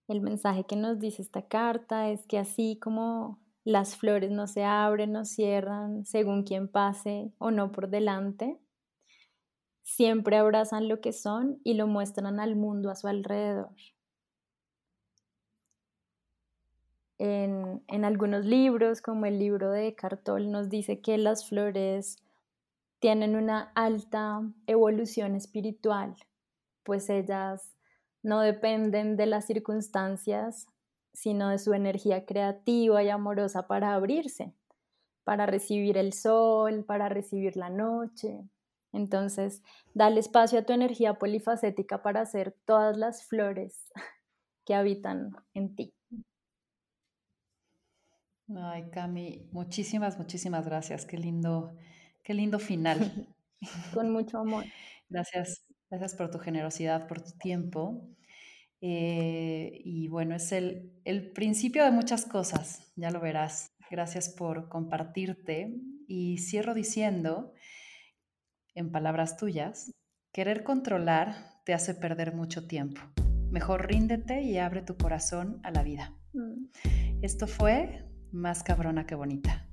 El mensaje que nos dice esta carta es que así como las flores no se abren o cierran según quien pase o no por delante, siempre abrazan lo que son y lo muestran al mundo a su alrededor. En, algunos libros, como el libro de Cartol, nos dice que las flores tienen una alta evolución espiritual, pues ellas no dependen de las circunstancias, sino de su energía creativa y amorosa para abrirse, para recibir el sol, para recibir la noche, entonces, dale espacio a tu energía polifacética para hacer todas las flores que habitan en ti. Ay, Cami, muchísimas, muchísimas gracias. Qué lindo, qué lindo final. Con mucho amor. Gracias, gracias por tu generosidad, por tu tiempo. Eh, y bueno, es el, el principio de muchas cosas, ya lo verás. Gracias por compartirte y cierro diciendo, en palabras tuyas, querer controlar te hace perder mucho tiempo. Mejor ríndete y abre tu corazón a la vida. Mm. Esto fue Más cabrona que bonita.